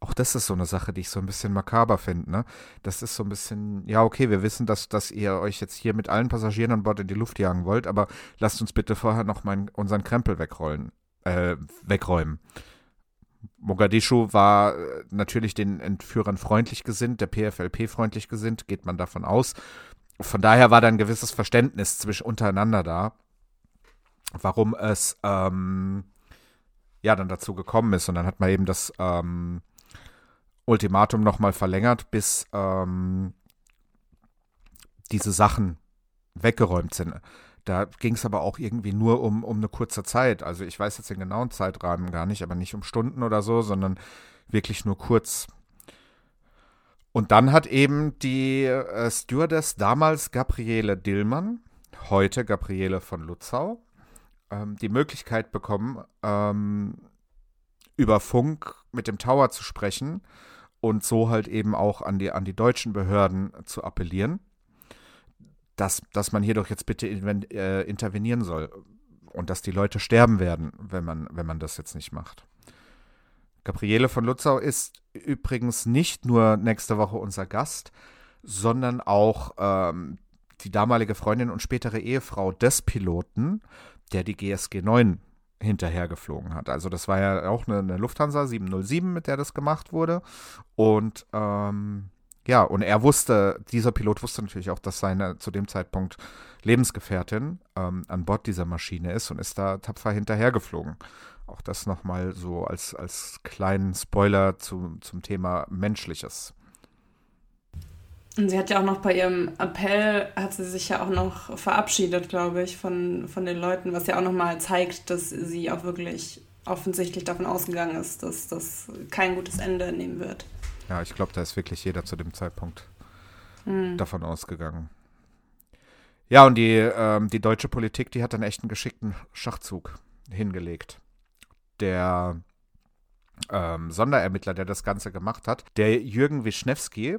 Auch das ist so eine Sache, die ich so ein bisschen makaber finde. Ne? Das ist so ein bisschen, ja, okay, wir wissen, dass, dass ihr euch jetzt hier mit allen Passagieren an Bord in die Luft jagen wollt, aber lasst uns bitte vorher noch mal unseren Krempel wegrollen, äh, wegräumen. Mogadischu war äh, natürlich den Entführern freundlich gesinnt, der PFLP freundlich gesinnt, geht man davon aus. Von daher war da ein gewisses Verständnis zwischen untereinander da, warum es ähm, ja dann dazu gekommen ist. Und dann hat man eben das ähm, Ultimatum nochmal verlängert, bis ähm, diese Sachen weggeräumt sind. Da ging es aber auch irgendwie nur um, um eine kurze Zeit. Also ich weiß jetzt den genauen Zeitrahmen gar nicht, aber nicht um Stunden oder so, sondern wirklich nur kurz. Und dann hat eben die äh, Stewardess damals Gabriele Dillmann, heute Gabriele von Lutzau, ähm, die Möglichkeit bekommen, ähm, über Funk mit dem Tower zu sprechen und so halt eben auch an die, an die deutschen Behörden zu appellieren, dass, dass man hier doch jetzt bitte in, äh, intervenieren soll und dass die Leute sterben werden, wenn man, wenn man das jetzt nicht macht. Gabriele von Lutzau ist übrigens nicht nur nächste Woche unser Gast, sondern auch ähm, die damalige Freundin und spätere Ehefrau des Piloten, der die GSG 9 hinterhergeflogen hat. Also das war ja auch eine, eine, Lufthansa 707, mit der das gemacht wurde. Und ähm, ja, und er wusste, dieser Pilot wusste natürlich auch, dass seine zu dem Zeitpunkt Lebensgefährtin ähm, an Bord dieser Maschine ist und ist da tapfer hinterhergeflogen. Auch das nochmal so als, als kleinen Spoiler zu, zum Thema Menschliches. Und sie hat ja auch noch bei ihrem Appell, hat sie sich ja auch noch verabschiedet, glaube ich, von, von den Leuten, was ja auch nochmal zeigt, dass sie auch wirklich offensichtlich davon ausgegangen ist, dass das kein gutes Ende nehmen wird. Ja, ich glaube, da ist wirklich jeder zu dem Zeitpunkt mhm. davon ausgegangen. Ja, und die, ähm, die deutsche Politik, die hat dann echt einen geschickten Schachzug hingelegt. Der ähm, Sonderermittler, der das Ganze gemacht hat, der Jürgen Wischnewski,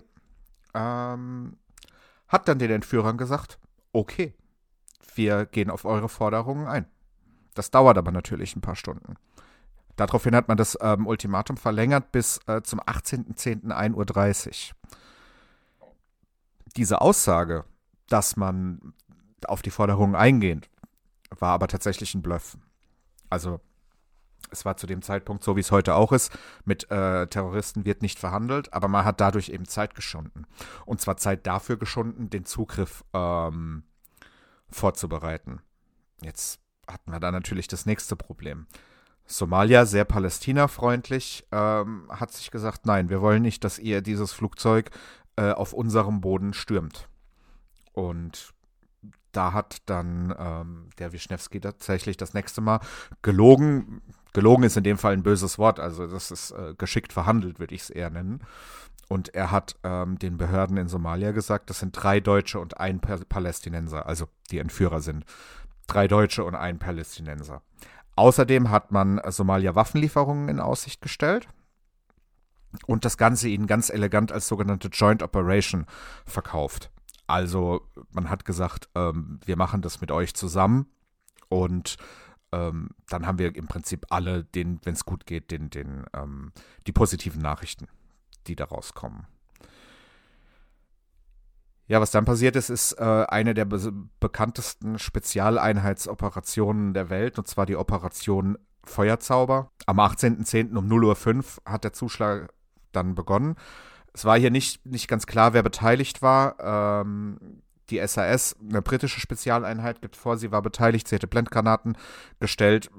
ähm, hat dann den Entführern gesagt, okay, wir gehen auf eure Forderungen ein. Das dauert aber natürlich ein paar Stunden. Daraufhin hat man das ähm, Ultimatum verlängert bis äh, zum 18.10.1.30 Uhr. Diese Aussage, dass man auf die Forderungen eingeht, war aber tatsächlich ein Bluff. Also es war zu dem Zeitpunkt, so wie es heute auch ist, mit äh, Terroristen wird nicht verhandelt, aber man hat dadurch eben Zeit geschunden. Und zwar Zeit dafür geschunden, den Zugriff ähm, vorzubereiten. Jetzt hatten wir da natürlich das nächste Problem. Somalia, sehr palästinafreundlich, ähm, hat sich gesagt, nein, wir wollen nicht, dass ihr dieses Flugzeug äh, auf unserem Boden stürmt. Und da hat dann ähm, der Wischnewski tatsächlich das nächste Mal gelogen, Gelogen ist in dem Fall ein böses Wort, also das ist äh, geschickt verhandelt, würde ich es eher nennen. Und er hat ähm, den Behörden in Somalia gesagt, das sind drei Deutsche und ein Palästinenser, also die Entführer sind drei Deutsche und ein Palästinenser. Außerdem hat man Somalia Waffenlieferungen in Aussicht gestellt und das Ganze ihnen ganz elegant als sogenannte Joint Operation verkauft. Also man hat gesagt, ähm, wir machen das mit euch zusammen und ähm, dann haben wir im Prinzip alle, wenn es gut geht, den, den, ähm, die positiven Nachrichten, die daraus kommen. Ja, was dann passiert ist, ist äh, eine der be bekanntesten Spezialeinheitsoperationen der Welt, und zwar die Operation Feuerzauber. Am 18.10. um 0.05 Uhr hat der Zuschlag dann begonnen. Es war hier nicht, nicht ganz klar, wer beteiligt war. Ähm, die SAS, eine britische Spezialeinheit, gibt vor, sie war beteiligt, sie hätte Blendgranaten gestellt.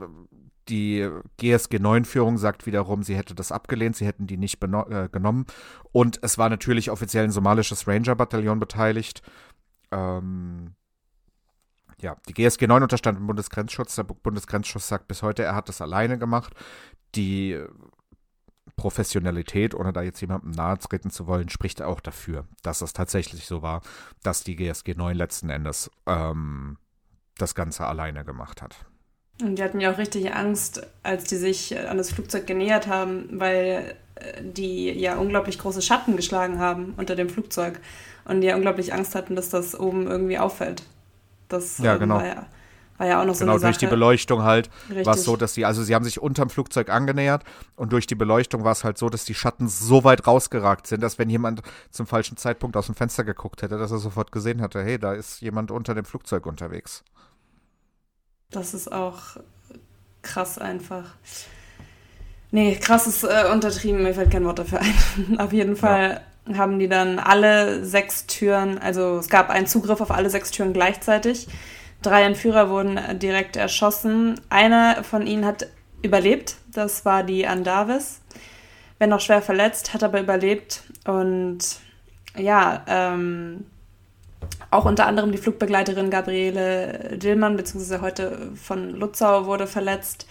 Die GSG 9-Führung sagt wiederum, sie hätte das abgelehnt, sie hätten die nicht äh, genommen. Und es war natürlich offiziell ein somalisches Ranger-Bataillon beteiligt. Ähm, ja, die GSG 9 unterstand im Bundesgrenzschutz. Der Bundesgrenzschutz sagt bis heute, er hat das alleine gemacht. Die Professionalität, ohne da jetzt jemandem nahe treten zu wollen, spricht auch dafür, dass es tatsächlich so war, dass die GSG 9 letzten Endes ähm, das Ganze alleine gemacht hat. Und die hatten ja auch richtig Angst, als die sich an das Flugzeug genähert haben, weil äh, die ja unglaublich große Schatten geschlagen haben unter dem Flugzeug und die ja unglaublich Angst hatten, dass das oben irgendwie auffällt. Das ja, genau. war ja war ja auch noch so genau, eine durch die Beleuchtung halt war es so, dass sie, also sie haben sich unterm Flugzeug angenähert und durch die Beleuchtung war es halt so, dass die Schatten so weit rausgeragt sind, dass wenn jemand zum falschen Zeitpunkt aus dem Fenster geguckt hätte, dass er sofort gesehen hätte, hey, da ist jemand unter dem Flugzeug unterwegs. Das ist auch krass einfach. Nee, krass ist äh, untertrieben, mir fällt kein Wort dafür ein. Auf jeden Fall ja. haben die dann alle sechs Türen, also es gab einen Zugriff auf alle sechs Türen gleichzeitig. Drei Entführer wurden direkt erschossen. Einer von ihnen hat überlebt, das war die Andavis. Wenn noch schwer verletzt, hat aber überlebt. Und ja, ähm, auch unter anderem die Flugbegleiterin Gabriele Dillmann, beziehungsweise heute von Lutzau, wurde verletzt.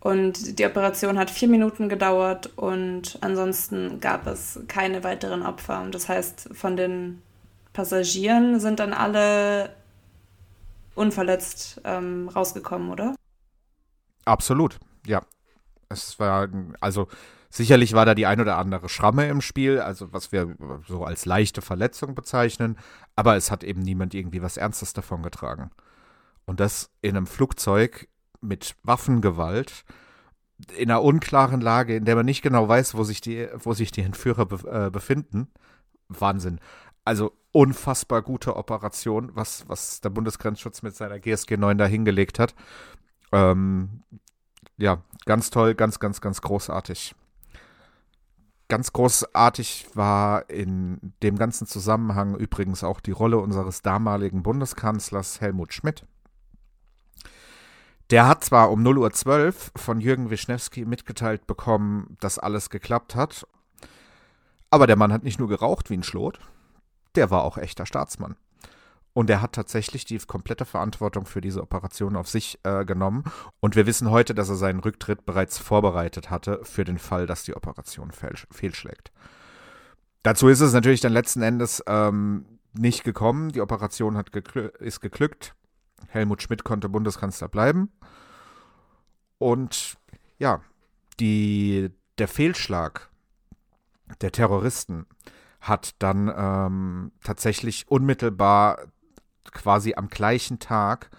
Und die Operation hat vier Minuten gedauert und ansonsten gab es keine weiteren Opfer. Das heißt, von den Passagieren sind dann alle unverletzt ähm, rausgekommen, oder? Absolut, ja. Es war, also sicherlich war da die ein oder andere Schramme im Spiel, also was wir so als leichte Verletzung bezeichnen, aber es hat eben niemand irgendwie was Ernstes davon getragen. Und das in einem Flugzeug mit Waffengewalt, in einer unklaren Lage, in der man nicht genau weiß, wo sich die, wo sich die Entführer be äh, befinden. Wahnsinn. Also unfassbar gute Operation, was, was der Bundesgrenzschutz mit seiner GSG 9 da hingelegt hat. Ähm, ja, ganz toll, ganz, ganz, ganz großartig. Ganz großartig war in dem ganzen Zusammenhang übrigens auch die Rolle unseres damaligen Bundeskanzlers Helmut Schmidt. Der hat zwar um 0.12 Uhr von Jürgen Wischnewski mitgeteilt bekommen, dass alles geklappt hat, aber der Mann hat nicht nur geraucht wie ein Schlot, der war auch echter Staatsmann. Und er hat tatsächlich die komplette Verantwortung für diese Operation auf sich äh, genommen. Und wir wissen heute, dass er seinen Rücktritt bereits vorbereitet hatte für den Fall, dass die Operation fehlschlägt. Dazu ist es natürlich dann letzten Endes ähm, nicht gekommen. Die Operation hat geglü ist geglückt. Helmut Schmidt konnte Bundeskanzler bleiben. Und ja, die, der Fehlschlag der Terroristen hat dann ähm, tatsächlich unmittelbar quasi am gleichen Tag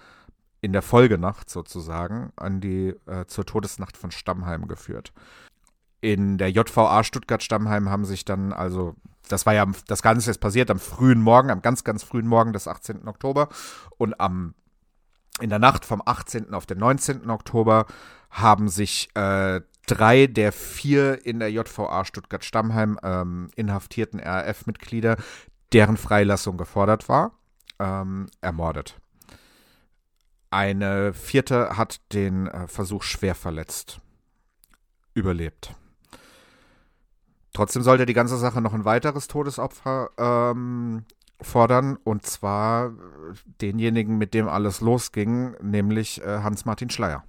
in der Folgenacht sozusagen an die äh, zur Todesnacht von Stammheim geführt. In der JVA Stuttgart-Stammheim haben sich dann also, das war ja, das Ganze ist passiert am frühen Morgen, am ganz, ganz frühen Morgen des 18. Oktober und am in der Nacht vom 18. auf den 19. Oktober haben sich äh, drei der vier in der JVA Stuttgart-Stammheim ähm, inhaftierten RAF-Mitglieder, deren Freilassung gefordert war, ähm, ermordet. Eine vierte hat den äh, Versuch schwer verletzt. Überlebt. Trotzdem sollte die ganze Sache noch ein weiteres Todesopfer ähm, fordern, und zwar denjenigen, mit dem alles losging, nämlich äh, Hans-Martin Schleier.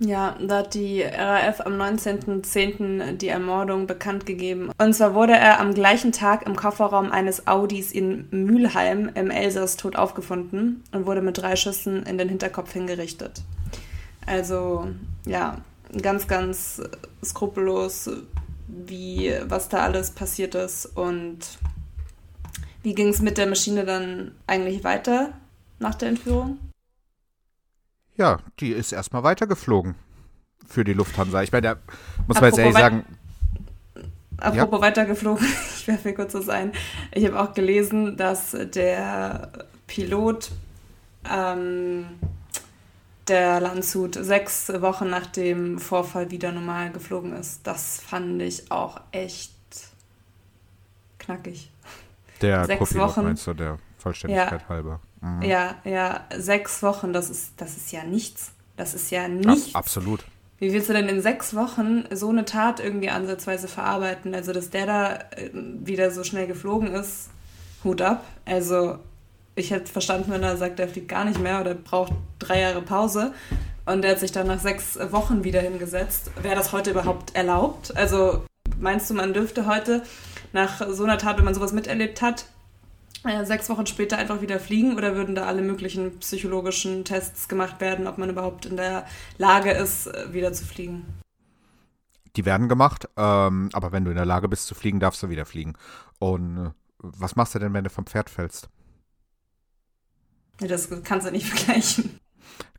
Ja, da hat die RAF am 19.10. die Ermordung bekannt gegeben. Und zwar wurde er am gleichen Tag im Kofferraum eines Audis in Mülheim im Elsass tot aufgefunden und wurde mit drei Schüssen in den Hinterkopf hingerichtet. Also, ja, ganz, ganz skrupellos, wie, was da alles passiert ist und wie ging es mit der Maschine dann eigentlich weiter nach der Entführung? Ja, die ist erstmal weitergeflogen für die Lufthansa. Ich meine, da muss man jetzt ehrlich sagen. Apropos ja. weitergeflogen, ich werfe kurz was ein. Ich habe auch gelesen, dass der Pilot ähm, der Landshut sechs Wochen nach dem Vorfall wieder normal geflogen ist. Das fand ich auch echt knackig. Der sechs Wochen meinst du, der Vollständigkeit ja. halber. Mhm. Ja, ja, sechs Wochen, das ist, das ist ja nichts. Das ist ja nichts. Ab, absolut. Wie willst du denn in sechs Wochen so eine Tat irgendwie ansatzweise verarbeiten? Also, dass der da äh, wieder so schnell geflogen ist, Hut ab. Also, ich hätte verstanden, wenn er sagt, er fliegt gar nicht mehr oder braucht drei Jahre Pause. Und der hat sich dann nach sechs Wochen wieder hingesetzt. Wäre das heute überhaupt erlaubt? Also, meinst du, man dürfte heute nach so einer Tat, wenn man sowas miterlebt hat, sechs Wochen später einfach wieder fliegen oder würden da alle möglichen psychologischen Tests gemacht werden, ob man überhaupt in der Lage ist, äh, wieder zu fliegen? Die werden gemacht, ähm, aber wenn du in der Lage bist zu fliegen, darfst du wieder fliegen. Und äh, was machst du denn, wenn du vom Pferd fällst? Das kannst du nicht vergleichen.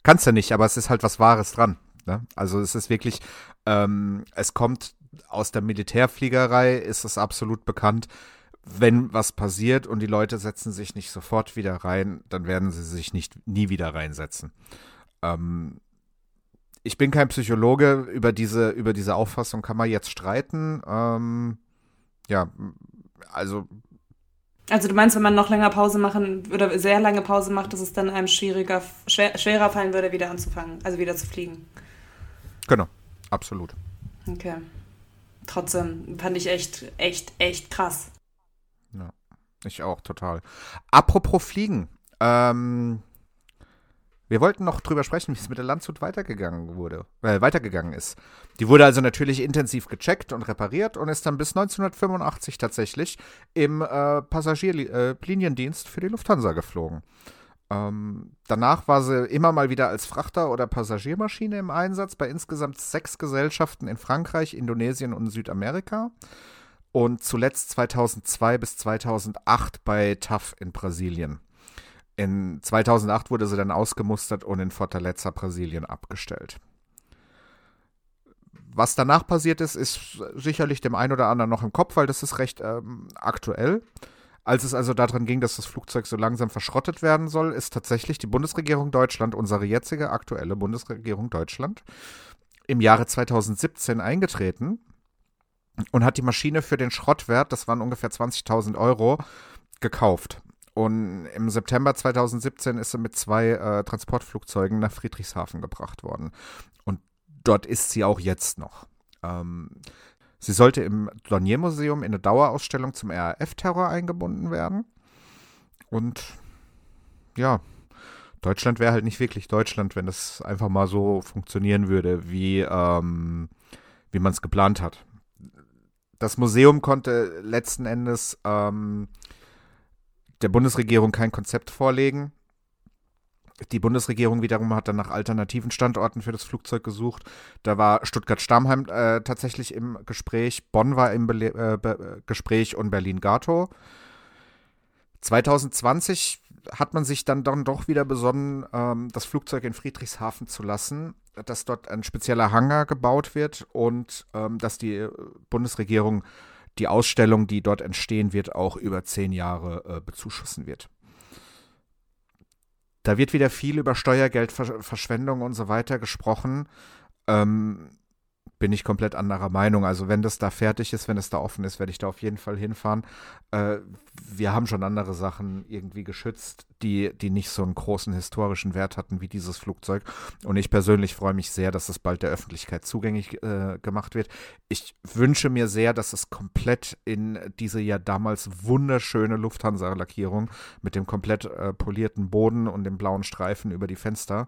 Kannst du nicht, aber es ist halt was Wahres dran. Ne? Also es ist wirklich, ähm, es kommt aus der Militärfliegerei, ist es absolut bekannt, wenn was passiert und die Leute setzen sich nicht sofort wieder rein, dann werden sie sich nicht nie wieder reinsetzen. Ähm, ich bin kein Psychologe, über diese, über diese Auffassung kann man jetzt streiten. Ähm, ja, also. Also du meinst, wenn man noch länger Pause machen oder sehr lange Pause macht, dass es dann einem schwieriger, schwer, schwerer fallen würde, wieder anzufangen, also wieder zu fliegen. Genau, absolut. Okay. Trotzdem fand ich echt, echt, echt krass. Ich auch, total. Apropos Fliegen. Ähm, wir wollten noch drüber sprechen, wie es mit der Landshut weitergegangen wurde, äh, weitergegangen ist. Die wurde also natürlich intensiv gecheckt und repariert und ist dann bis 1985 tatsächlich im äh, Passagierliniendienst äh, für die Lufthansa geflogen. Ähm, danach war sie immer mal wieder als Frachter- oder Passagiermaschine im Einsatz bei insgesamt sechs Gesellschaften in Frankreich, Indonesien und Südamerika. Und zuletzt 2002 bis 2008 bei TAF in Brasilien. In 2008 wurde sie dann ausgemustert und in Fortaleza, Brasilien abgestellt. Was danach passiert ist, ist sicherlich dem einen oder anderen noch im Kopf, weil das ist recht ähm, aktuell. Als es also daran ging, dass das Flugzeug so langsam verschrottet werden soll, ist tatsächlich die Bundesregierung Deutschland, unsere jetzige aktuelle Bundesregierung Deutschland, im Jahre 2017 eingetreten und hat die Maschine für den Schrottwert, das waren ungefähr 20.000 Euro, gekauft. Und im September 2017 ist sie mit zwei äh, Transportflugzeugen nach Friedrichshafen gebracht worden. Und dort ist sie auch jetzt noch. Ähm, Sie sollte im Dornier-Museum in eine Dauerausstellung zum RAF-Terror eingebunden werden. Und ja, Deutschland wäre halt nicht wirklich Deutschland, wenn es einfach mal so funktionieren würde, wie, ähm, wie man es geplant hat. Das Museum konnte letzten Endes ähm, der Bundesregierung kein Konzept vorlegen. Die Bundesregierung wiederum hat dann nach alternativen Standorten für das Flugzeug gesucht. Da war Stuttgart-Stammheim äh, tatsächlich im Gespräch, Bonn war im Be äh, Gespräch und Berlin-Gato. 2020 hat man sich dann, dann doch wieder besonnen, ähm, das Flugzeug in Friedrichshafen zu lassen, dass dort ein spezieller Hangar gebaut wird und ähm, dass die Bundesregierung die Ausstellung, die dort entstehen wird, auch über zehn Jahre äh, bezuschussen wird. Da wird wieder viel über Steuergeldverschwendung und so weiter gesprochen. Ähm, bin ich komplett anderer Meinung. Also wenn das da fertig ist, wenn es da offen ist, werde ich da auf jeden Fall hinfahren. Äh, wir haben schon andere Sachen irgendwie geschützt, die, die nicht so einen großen historischen Wert hatten wie dieses Flugzeug. Und ich persönlich freue mich sehr, dass es bald der Öffentlichkeit zugänglich äh, gemacht wird. Ich wünsche mir sehr, dass es komplett in diese ja damals wunderschöne Lufthansa-Lackierung mit dem komplett äh, polierten Boden und dem blauen Streifen über die Fenster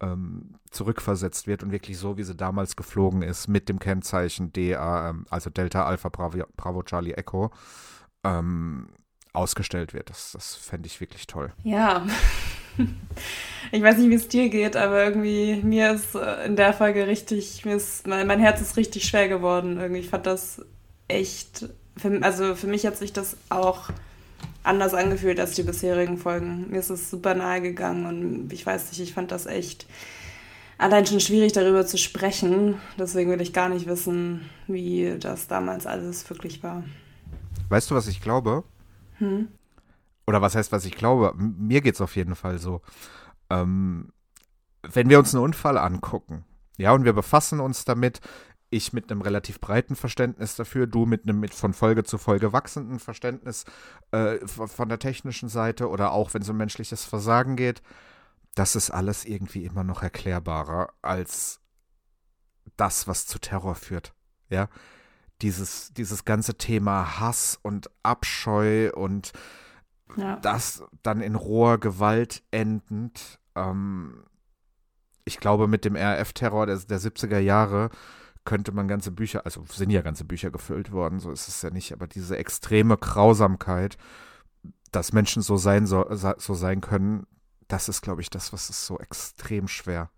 ähm, zurückversetzt wird und wirklich so, wie sie damals geflogen ist, mit dem Kennzeichen DA, ähm, also Delta Alpha Bravo, Bravo Charlie Echo, ähm, ausgestellt wird. Das, das fände ich wirklich toll. Ja. Ich weiß nicht, wie es dir geht, aber irgendwie mir ist äh, in der Folge richtig, mir ist mein, mein Herz ist richtig schwer geworden. Irgendwie fand das echt, für, also für mich hat sich das auch anders angefühlt als die bisherigen Folgen. Mir ist es super nahe gegangen und ich weiß nicht, ich fand das echt allein schon schwierig darüber zu sprechen. Deswegen will ich gar nicht wissen, wie das damals alles wirklich war. Weißt du, was ich glaube? Hm? Oder was heißt, was ich glaube? Mir geht es auf jeden Fall so. Ähm, wenn wir uns einen Unfall angucken, ja, und wir befassen uns damit, ich mit einem relativ breiten Verständnis dafür, du mit einem mit von Folge zu Folge wachsenden Verständnis äh, von der technischen Seite oder auch wenn es um menschliches Versagen geht, das ist alles irgendwie immer noch erklärbarer als das, was zu Terror führt. Ja, dieses, dieses ganze Thema Hass und Abscheu und ja. das dann in roher Gewalt endend. Ähm, ich glaube, mit dem RF-Terror der, der 70er Jahre könnte man ganze Bücher, also sind ja ganze Bücher gefüllt worden, so ist es ja nicht, aber diese extreme Grausamkeit, dass Menschen so sein, so, so sein können, das ist, glaube ich, das, was es so extrem schwer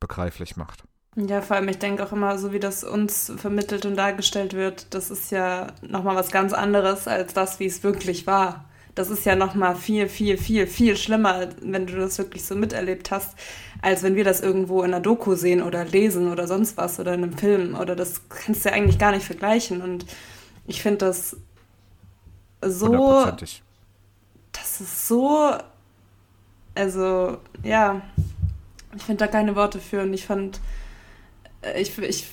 begreiflich macht. Ja, vor allem, ich denke auch immer, so wie das uns vermittelt und dargestellt wird, das ist ja nochmal was ganz anderes als das, wie es wirklich war. Das ist ja nochmal viel, viel, viel, viel schlimmer, wenn du das wirklich so miterlebt hast als wenn wir das irgendwo in einer Doku sehen oder lesen oder sonst was oder in einem Film. Oder das kannst du ja eigentlich gar nicht vergleichen. Und ich finde das so. Das ist so. Also, ja. Ich finde da keine Worte für. Und ich fand. Äh, ich, ich,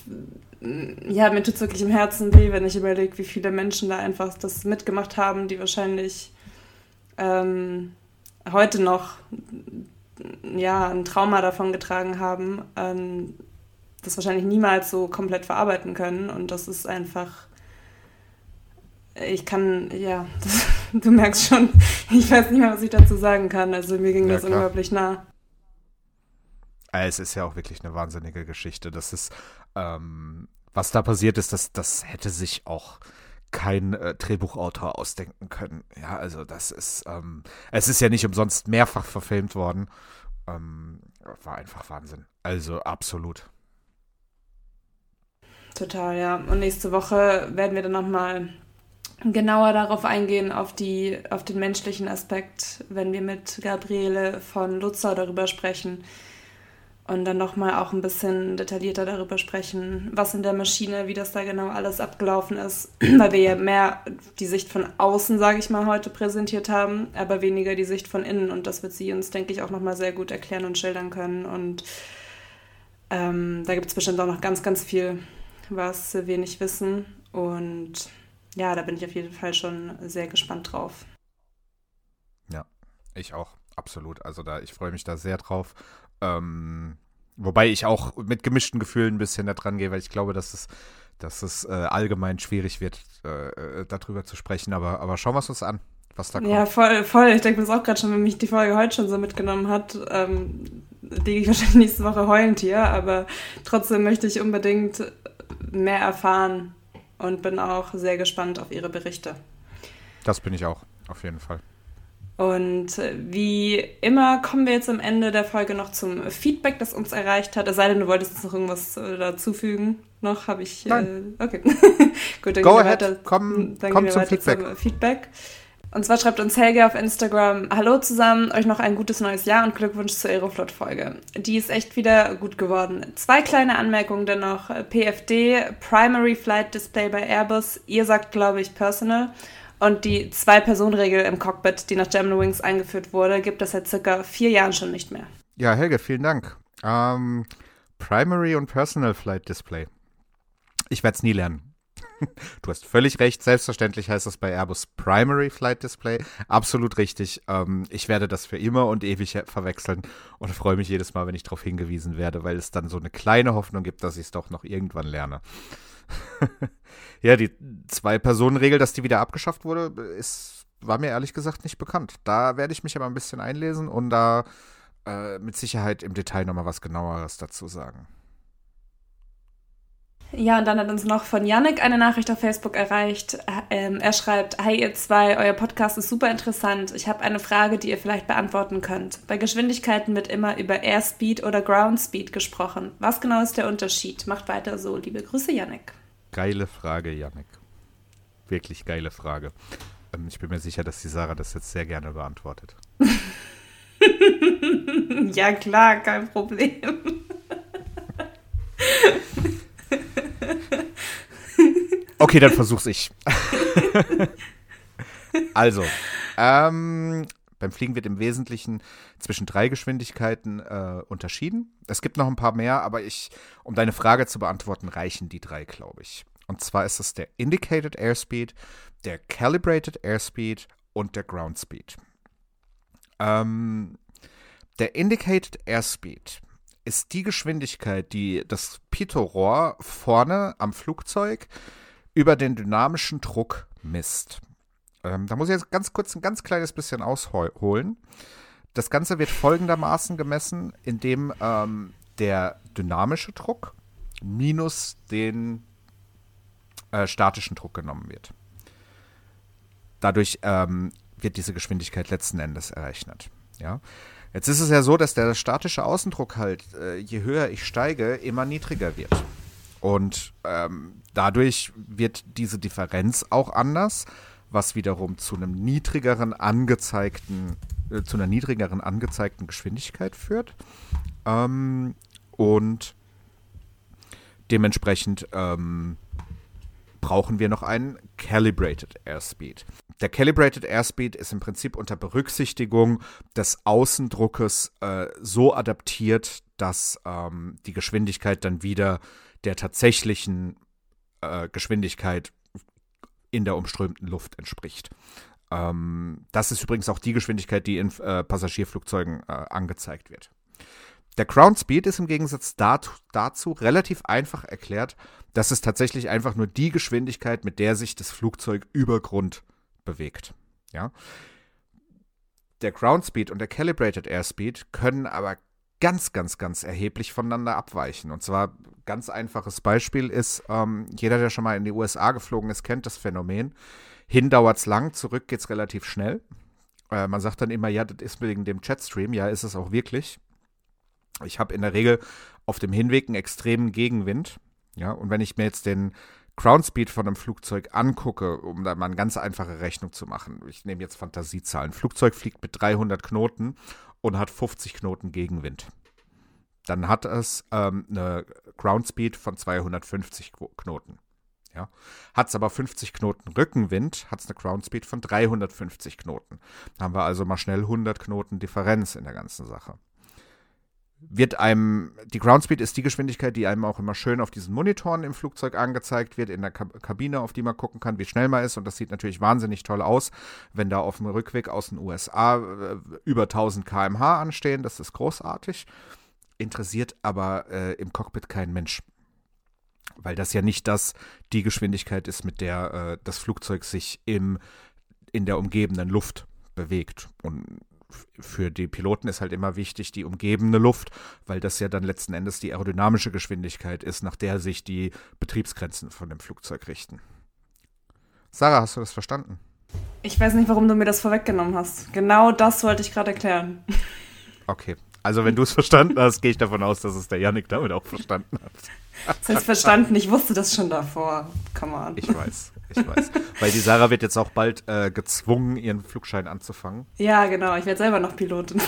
ja, mir tut es wirklich im Herzen weh, wenn ich überlege, wie viele Menschen da einfach das mitgemacht haben, die wahrscheinlich ähm, heute noch ja, ein Trauma davon getragen haben, ähm, das wahrscheinlich niemals so komplett verarbeiten können. Und das ist einfach, ich kann, ja, das, du merkst schon, ich weiß nicht mehr, was ich dazu sagen kann. Also mir ging Ja, das klar. unglaublich nah. Es ist ja auch wirklich eine wahnsinnige Geschichte. Das ist, ähm, was da passiert ist, das, das hätte sich auch kein äh, Drehbuchautor ausdenken können. Ja, also das ist, ähm, es ist ja nicht umsonst mehrfach verfilmt worden. Ähm, war einfach Wahnsinn. Also absolut. Total, ja. Und nächste Woche werden wir dann nochmal genauer darauf eingehen, auf, die, auf den menschlichen Aspekt, wenn wir mit Gabriele von Lutzer darüber sprechen. Und dann nochmal auch ein bisschen detaillierter darüber sprechen, was in der Maschine, wie das da genau alles abgelaufen ist, weil wir ja mehr die Sicht von außen, sage ich mal, heute präsentiert haben, aber weniger die Sicht von innen. Und das wird sie uns, denke ich, auch nochmal sehr gut erklären und schildern können. Und ähm, da gibt es bestimmt auch noch ganz, ganz viel, was wir nicht wissen. Und ja, da bin ich auf jeden Fall schon sehr gespannt drauf. Ich auch, absolut. Also da, ich freue mich da sehr drauf. Ähm, wobei ich auch mit gemischten Gefühlen ein bisschen da dran gehe, weil ich glaube, dass es, dass es äh, allgemein schwierig wird, äh, äh, darüber zu sprechen. Aber, aber schauen wir es uns an, was da kommt. Ja, voll, voll. Ich denke mir das auch gerade schon, wenn mich die Folge heute schon so mitgenommen hat, ähm, liege ich wahrscheinlich nächste Woche heulend hier, aber trotzdem möchte ich unbedingt mehr erfahren und bin auch sehr gespannt auf ihre Berichte. Das bin ich auch, auf jeden Fall. Und äh, wie immer kommen wir jetzt am Ende der Folge noch zum Feedback, das uns erreicht hat. Es sei denn, du wolltest jetzt noch irgendwas äh, dazufügen. Noch habe ich. Nein. Äh, okay. Gut, dann Go gehen wir ahead. weiter. Komm- dann komm gehen wir zum weiter Feedback. Zum Feedback. Und zwar schreibt uns Helge auf Instagram: Hallo zusammen, euch noch ein gutes neues Jahr und Glückwunsch zur Aeroflot-Folge. Die ist echt wieder gut geworden. Zwei kleine Anmerkungen dennoch: PFD, Primary Flight Display bei Airbus. Ihr sagt, glaube ich, Personal. Und die Zwei-Personen-Regel im Cockpit, die nach Germanwings eingeführt wurde, gibt es seit circa vier Jahren schon nicht mehr. Ja, Helge, vielen Dank. Ähm, Primary und Personal Flight Display. Ich werde es nie lernen. Du hast völlig recht. Selbstverständlich heißt das bei Airbus Primary Flight Display. Absolut richtig. Ähm, ich werde das für immer und ewig verwechseln und freue mich jedes Mal, wenn ich darauf hingewiesen werde, weil es dann so eine kleine Hoffnung gibt, dass ich es doch noch irgendwann lerne. ja, die Zwei-Personen-Regel, dass die wieder abgeschafft wurde, ist, war mir ehrlich gesagt nicht bekannt. Da werde ich mich aber ein bisschen einlesen und da äh, mit Sicherheit im Detail nochmal was genaueres dazu sagen. Ja, und dann hat uns noch von Yannick eine Nachricht auf Facebook erreicht. Ähm, er schreibt, Hi ihr zwei, euer Podcast ist super interessant. Ich habe eine Frage, die ihr vielleicht beantworten könnt. Bei Geschwindigkeiten wird immer über Airspeed oder Groundspeed gesprochen. Was genau ist der Unterschied? Macht weiter so. Liebe Grüße, Yannick. Geile Frage, Yannick. Wirklich geile Frage. Ähm, ich bin mir sicher, dass die Sarah das jetzt sehr gerne beantwortet. ja, klar, kein Problem. Okay, dann versuch's ich. also, ähm, beim Fliegen wird im Wesentlichen zwischen drei Geschwindigkeiten äh, unterschieden. Es gibt noch ein paar mehr, aber ich, um deine Frage zu beantworten, reichen die drei, glaube ich. Und zwar ist es der Indicated Airspeed, der Calibrated Airspeed und der Ground Speed. Ähm, der Indicated Airspeed ist die Geschwindigkeit, die das Pitot-Rohr vorne am Flugzeug über den dynamischen Druck misst. Ähm, da muss ich jetzt ganz kurz ein ganz kleines bisschen ausholen. Das Ganze wird folgendermaßen gemessen, indem ähm, der dynamische Druck minus den äh, statischen Druck genommen wird. Dadurch ähm, wird diese Geschwindigkeit letzten Endes errechnet. Ja? Jetzt ist es ja so, dass der statische Außendruck halt, äh, je höher ich steige, immer niedriger wird. Und ähm, dadurch wird diese Differenz auch anders, was wiederum zu einem niedrigeren angezeigten, äh, zu einer niedrigeren angezeigten Geschwindigkeit führt. Ähm, und dementsprechend ähm, brauchen wir noch einen Calibrated Airspeed. Der Calibrated Airspeed ist im Prinzip unter Berücksichtigung des Außendruckes äh, so adaptiert, dass ähm, die Geschwindigkeit dann wieder der tatsächlichen äh, Geschwindigkeit in der umströmten Luft entspricht. Ähm, das ist übrigens auch die Geschwindigkeit, die in äh, Passagierflugzeugen äh, angezeigt wird. Der Ground Speed ist im Gegensatz dazu, dazu relativ einfach erklärt. Das ist tatsächlich einfach nur die Geschwindigkeit, mit der sich das Flugzeug über Grund bewegt. Ja. Der Ground Speed und der Calibrated Airspeed können aber ganz, ganz, ganz erheblich voneinander abweichen. Und zwar ganz einfaches Beispiel ist, ähm, jeder, der schon mal in die USA geflogen ist, kennt das Phänomen. Hin dauert es lang, zurück geht es relativ schnell. Äh, man sagt dann immer, ja, das ist wegen dem Chatstream. Ja, ist es auch wirklich. Ich habe in der Regel auf dem Hinweg einen extremen Gegenwind. Ja, und wenn ich mir jetzt den Ground Speed von einem Flugzeug angucke, um da mal eine ganz einfache Rechnung zu machen. Ich nehme jetzt Fantasiezahlen. Flugzeug fliegt mit 300 Knoten und hat 50 Knoten Gegenwind. Dann hat es ähm, eine Ground Speed von 250 Knoten. Ja. Hat es aber 50 Knoten Rückenwind, hat es eine Ground Speed von 350 Knoten. Da haben wir also mal schnell 100 Knoten Differenz in der ganzen Sache wird einem, die Groundspeed ist die Geschwindigkeit, die einem auch immer schön auf diesen Monitoren im Flugzeug angezeigt wird, in der Kabine, auf die man gucken kann, wie schnell man ist. Und das sieht natürlich wahnsinnig toll aus, wenn da auf dem Rückweg aus den USA äh, über 1000 km/h anstehen. Das ist großartig. Interessiert aber äh, im Cockpit kein Mensch. Weil das ja nicht das, die Geschwindigkeit ist, mit der äh, das Flugzeug sich im, in der umgebenden Luft bewegt. Und für die Piloten ist halt immer wichtig die umgebende Luft, weil das ja dann letzten Endes die aerodynamische Geschwindigkeit ist, nach der sich die Betriebsgrenzen von dem Flugzeug richten. Sarah, hast du das verstanden? Ich weiß nicht, warum du mir das vorweggenommen hast. Genau das wollte ich gerade erklären. Okay. Also, wenn du es verstanden hast, gehe ich davon aus, dass es der Yannick damit auch verstanden hat. Das heißt verstanden, ich wusste das schon davor. Come on. Ich weiß, ich weiß. Weil die Sarah wird jetzt auch bald äh, gezwungen, ihren Flugschein anzufangen. Ja, genau. Ich werde selber noch Pilotin.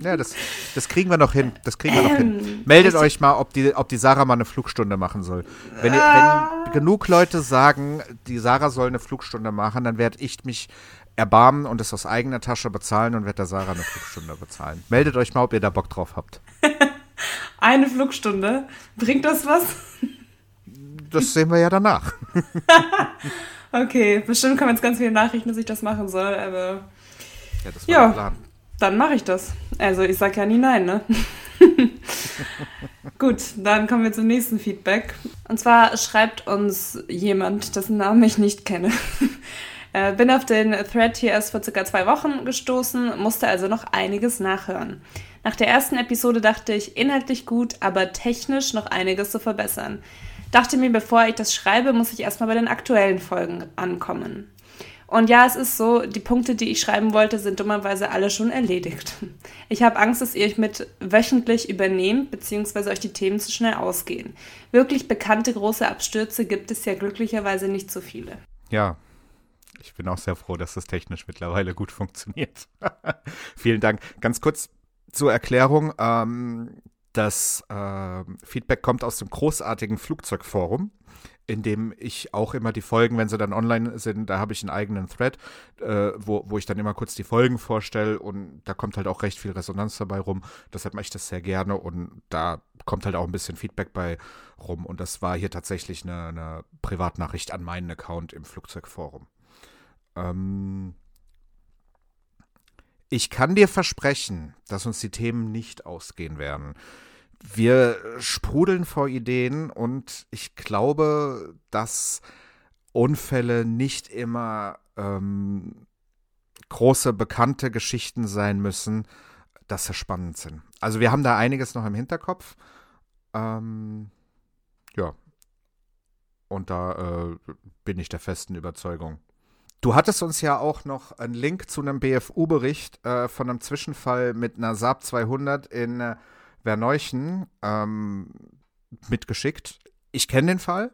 Ja, das, das kriegen wir noch hin. Das kriegen wir ähm, noch hin. Ähm, Meldet euch mal, ob die, ob die Sarah mal eine Flugstunde machen soll. Wenn, ihr, ah. wenn genug Leute sagen, die Sarah soll eine Flugstunde machen, dann werde ich mich erbarmen und es aus eigener Tasche bezahlen und werde der Sarah eine Flugstunde bezahlen. Meldet euch mal, ob ihr da Bock drauf habt. Eine Flugstunde. Bringt das was? Das sehen wir ja danach. okay, bestimmt kommen jetzt ganz viele Nachrichten, dass ich das machen soll, aber. Ja, das war ja, der Plan. Dann mache ich das. Also ich sage ja nie nein, ne? Gut, dann kommen wir zum nächsten Feedback. Und zwar schreibt uns jemand, dessen Namen ich nicht kenne. Äh, bin auf den Thread hier erst vor circa zwei Wochen gestoßen, musste also noch einiges nachhören. Nach der ersten Episode dachte ich, inhaltlich gut, aber technisch noch einiges zu verbessern. Dachte mir, bevor ich das schreibe, muss ich erstmal bei den aktuellen Folgen ankommen. Und ja, es ist so, die Punkte, die ich schreiben wollte, sind dummerweise alle schon erledigt. Ich habe Angst, dass ihr euch mit wöchentlich übernehmt, beziehungsweise euch die Themen zu schnell ausgehen. Wirklich bekannte große Abstürze gibt es ja glücklicherweise nicht so viele. Ja, ich bin auch sehr froh, dass das technisch mittlerweile gut funktioniert. Vielen Dank. Ganz kurz zur Erklärung. Ähm, das äh, Feedback kommt aus dem großartigen Flugzeugforum, in dem ich auch immer die Folgen, wenn sie dann online sind, da habe ich einen eigenen Thread, äh, wo, wo ich dann immer kurz die Folgen vorstelle und da kommt halt auch recht viel Resonanz dabei rum. Deshalb mache ich das sehr gerne und da kommt halt auch ein bisschen Feedback bei rum. Und das war hier tatsächlich eine, eine Privatnachricht an meinen Account im Flugzeugforum. Ähm, ich kann dir versprechen, dass uns die Themen nicht ausgehen werden. Wir sprudeln vor Ideen und ich glaube, dass Unfälle nicht immer ähm, große bekannte Geschichten sein müssen, dass sie spannend sind. Also wir haben da einiges noch im Hinterkopf. Ähm, ja. Und da äh, bin ich der festen Überzeugung. Du hattest uns ja auch noch einen Link zu einem BFU-Bericht äh, von einem Zwischenfall mit einer Saab 200 in äh, Verneuchen ähm, mitgeschickt. Ich kenne den Fall.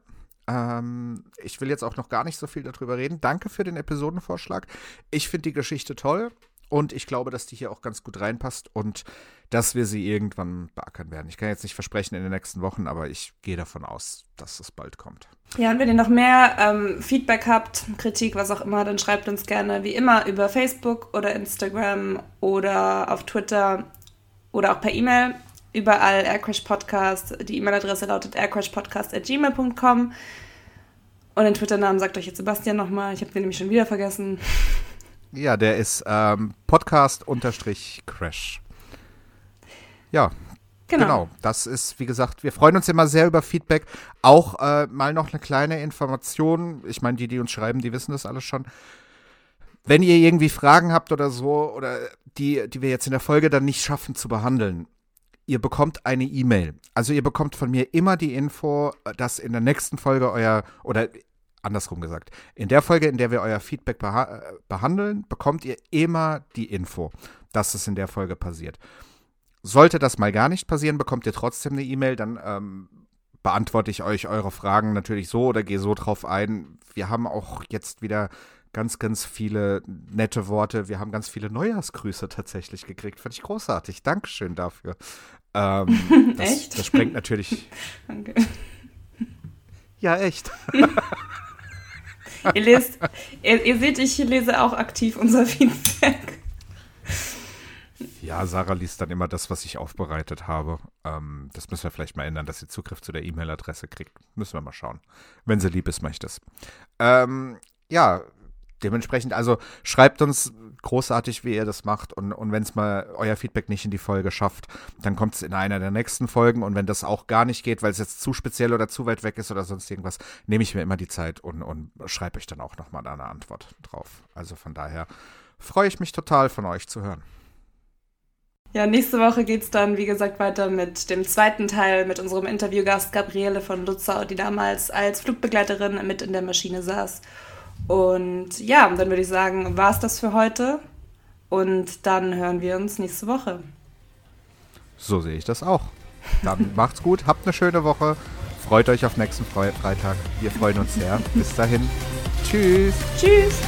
Ähm, ich will jetzt auch noch gar nicht so viel darüber reden. Danke für den Episodenvorschlag. Ich finde die Geschichte toll. Und ich glaube, dass die hier auch ganz gut reinpasst und dass wir sie irgendwann beackern werden. Ich kann jetzt nicht versprechen in den nächsten Wochen, aber ich gehe davon aus, dass es bald kommt. Ja, und wenn ihr noch mehr ähm, Feedback habt, Kritik, was auch immer, dann schreibt uns gerne wie immer über Facebook oder Instagram oder auf Twitter oder auch per E-Mail. Überall Aircrash Podcast. Die E-Mail-Adresse lautet aircrashpodcast.gmail.com. Und den Twitter-Namen sagt euch jetzt Sebastian nochmal. Ich habe den nämlich schon wieder vergessen. Ja, der ist ähm, Podcast-Crash. Ja, Genau. genau. das ist, wie gesagt, wir freuen uns immer sehr über Feedback. Auch äh, mal noch eine kleine Information. Ich meine, die, die uns schreiben, die wissen das alles schon. Wenn ihr irgendwie Fragen habt oder so, oder die, die wir jetzt in der Folge dann nicht schaffen zu behandeln, ihr bekommt eine E-Mail. Also ihr bekommt von mir immer die Info, dass in der nächsten Folge euer, oder andersrum gesagt, in der Folge, in der wir euer Feedback beha behandeln, bekommt ihr immer die Info, dass es in der Folge passiert. Sollte das mal gar nicht passieren, bekommt ihr trotzdem eine E-Mail, dann ähm, beantworte ich euch eure Fragen natürlich so oder gehe so drauf ein. Wir haben auch jetzt wieder ganz, ganz viele nette Worte. Wir haben ganz viele Neujahrsgrüße tatsächlich gekriegt. Fand ich großartig. Dankeschön dafür. Ähm, das, echt? Das sprengt natürlich. Danke. Ja, echt. ihr, lest, ihr, ihr seht, ich lese auch aktiv unser Feedback. Ja, Sarah liest dann immer das, was ich aufbereitet habe. Ähm, das müssen wir vielleicht mal ändern, dass sie Zugriff zu der E-Mail-Adresse kriegt. Müssen wir mal schauen. Wenn sie lieb ist, mache ich das. Ähm, ja, dementsprechend, also schreibt uns großartig, wie ihr das macht. Und, und wenn es mal euer Feedback nicht in die Folge schafft, dann kommt es in einer der nächsten Folgen. Und wenn das auch gar nicht geht, weil es jetzt zu speziell oder zu weit weg ist oder sonst irgendwas, nehme ich mir immer die Zeit und, und schreibe euch dann auch nochmal eine Antwort drauf. Also von daher freue ich mich total von euch zu hören. Ja, nächste Woche geht es dann, wie gesagt, weiter mit dem zweiten Teil mit unserem Interviewgast Gabriele von Lutzer, die damals als Flugbegleiterin mit in der Maschine saß. Und ja, dann würde ich sagen, war es das für heute. Und dann hören wir uns nächste Woche. So sehe ich das auch. Dann macht's gut, habt eine schöne Woche. Freut euch auf nächsten Freitag. Wir freuen uns sehr. Bis dahin. Tschüss. Tschüss.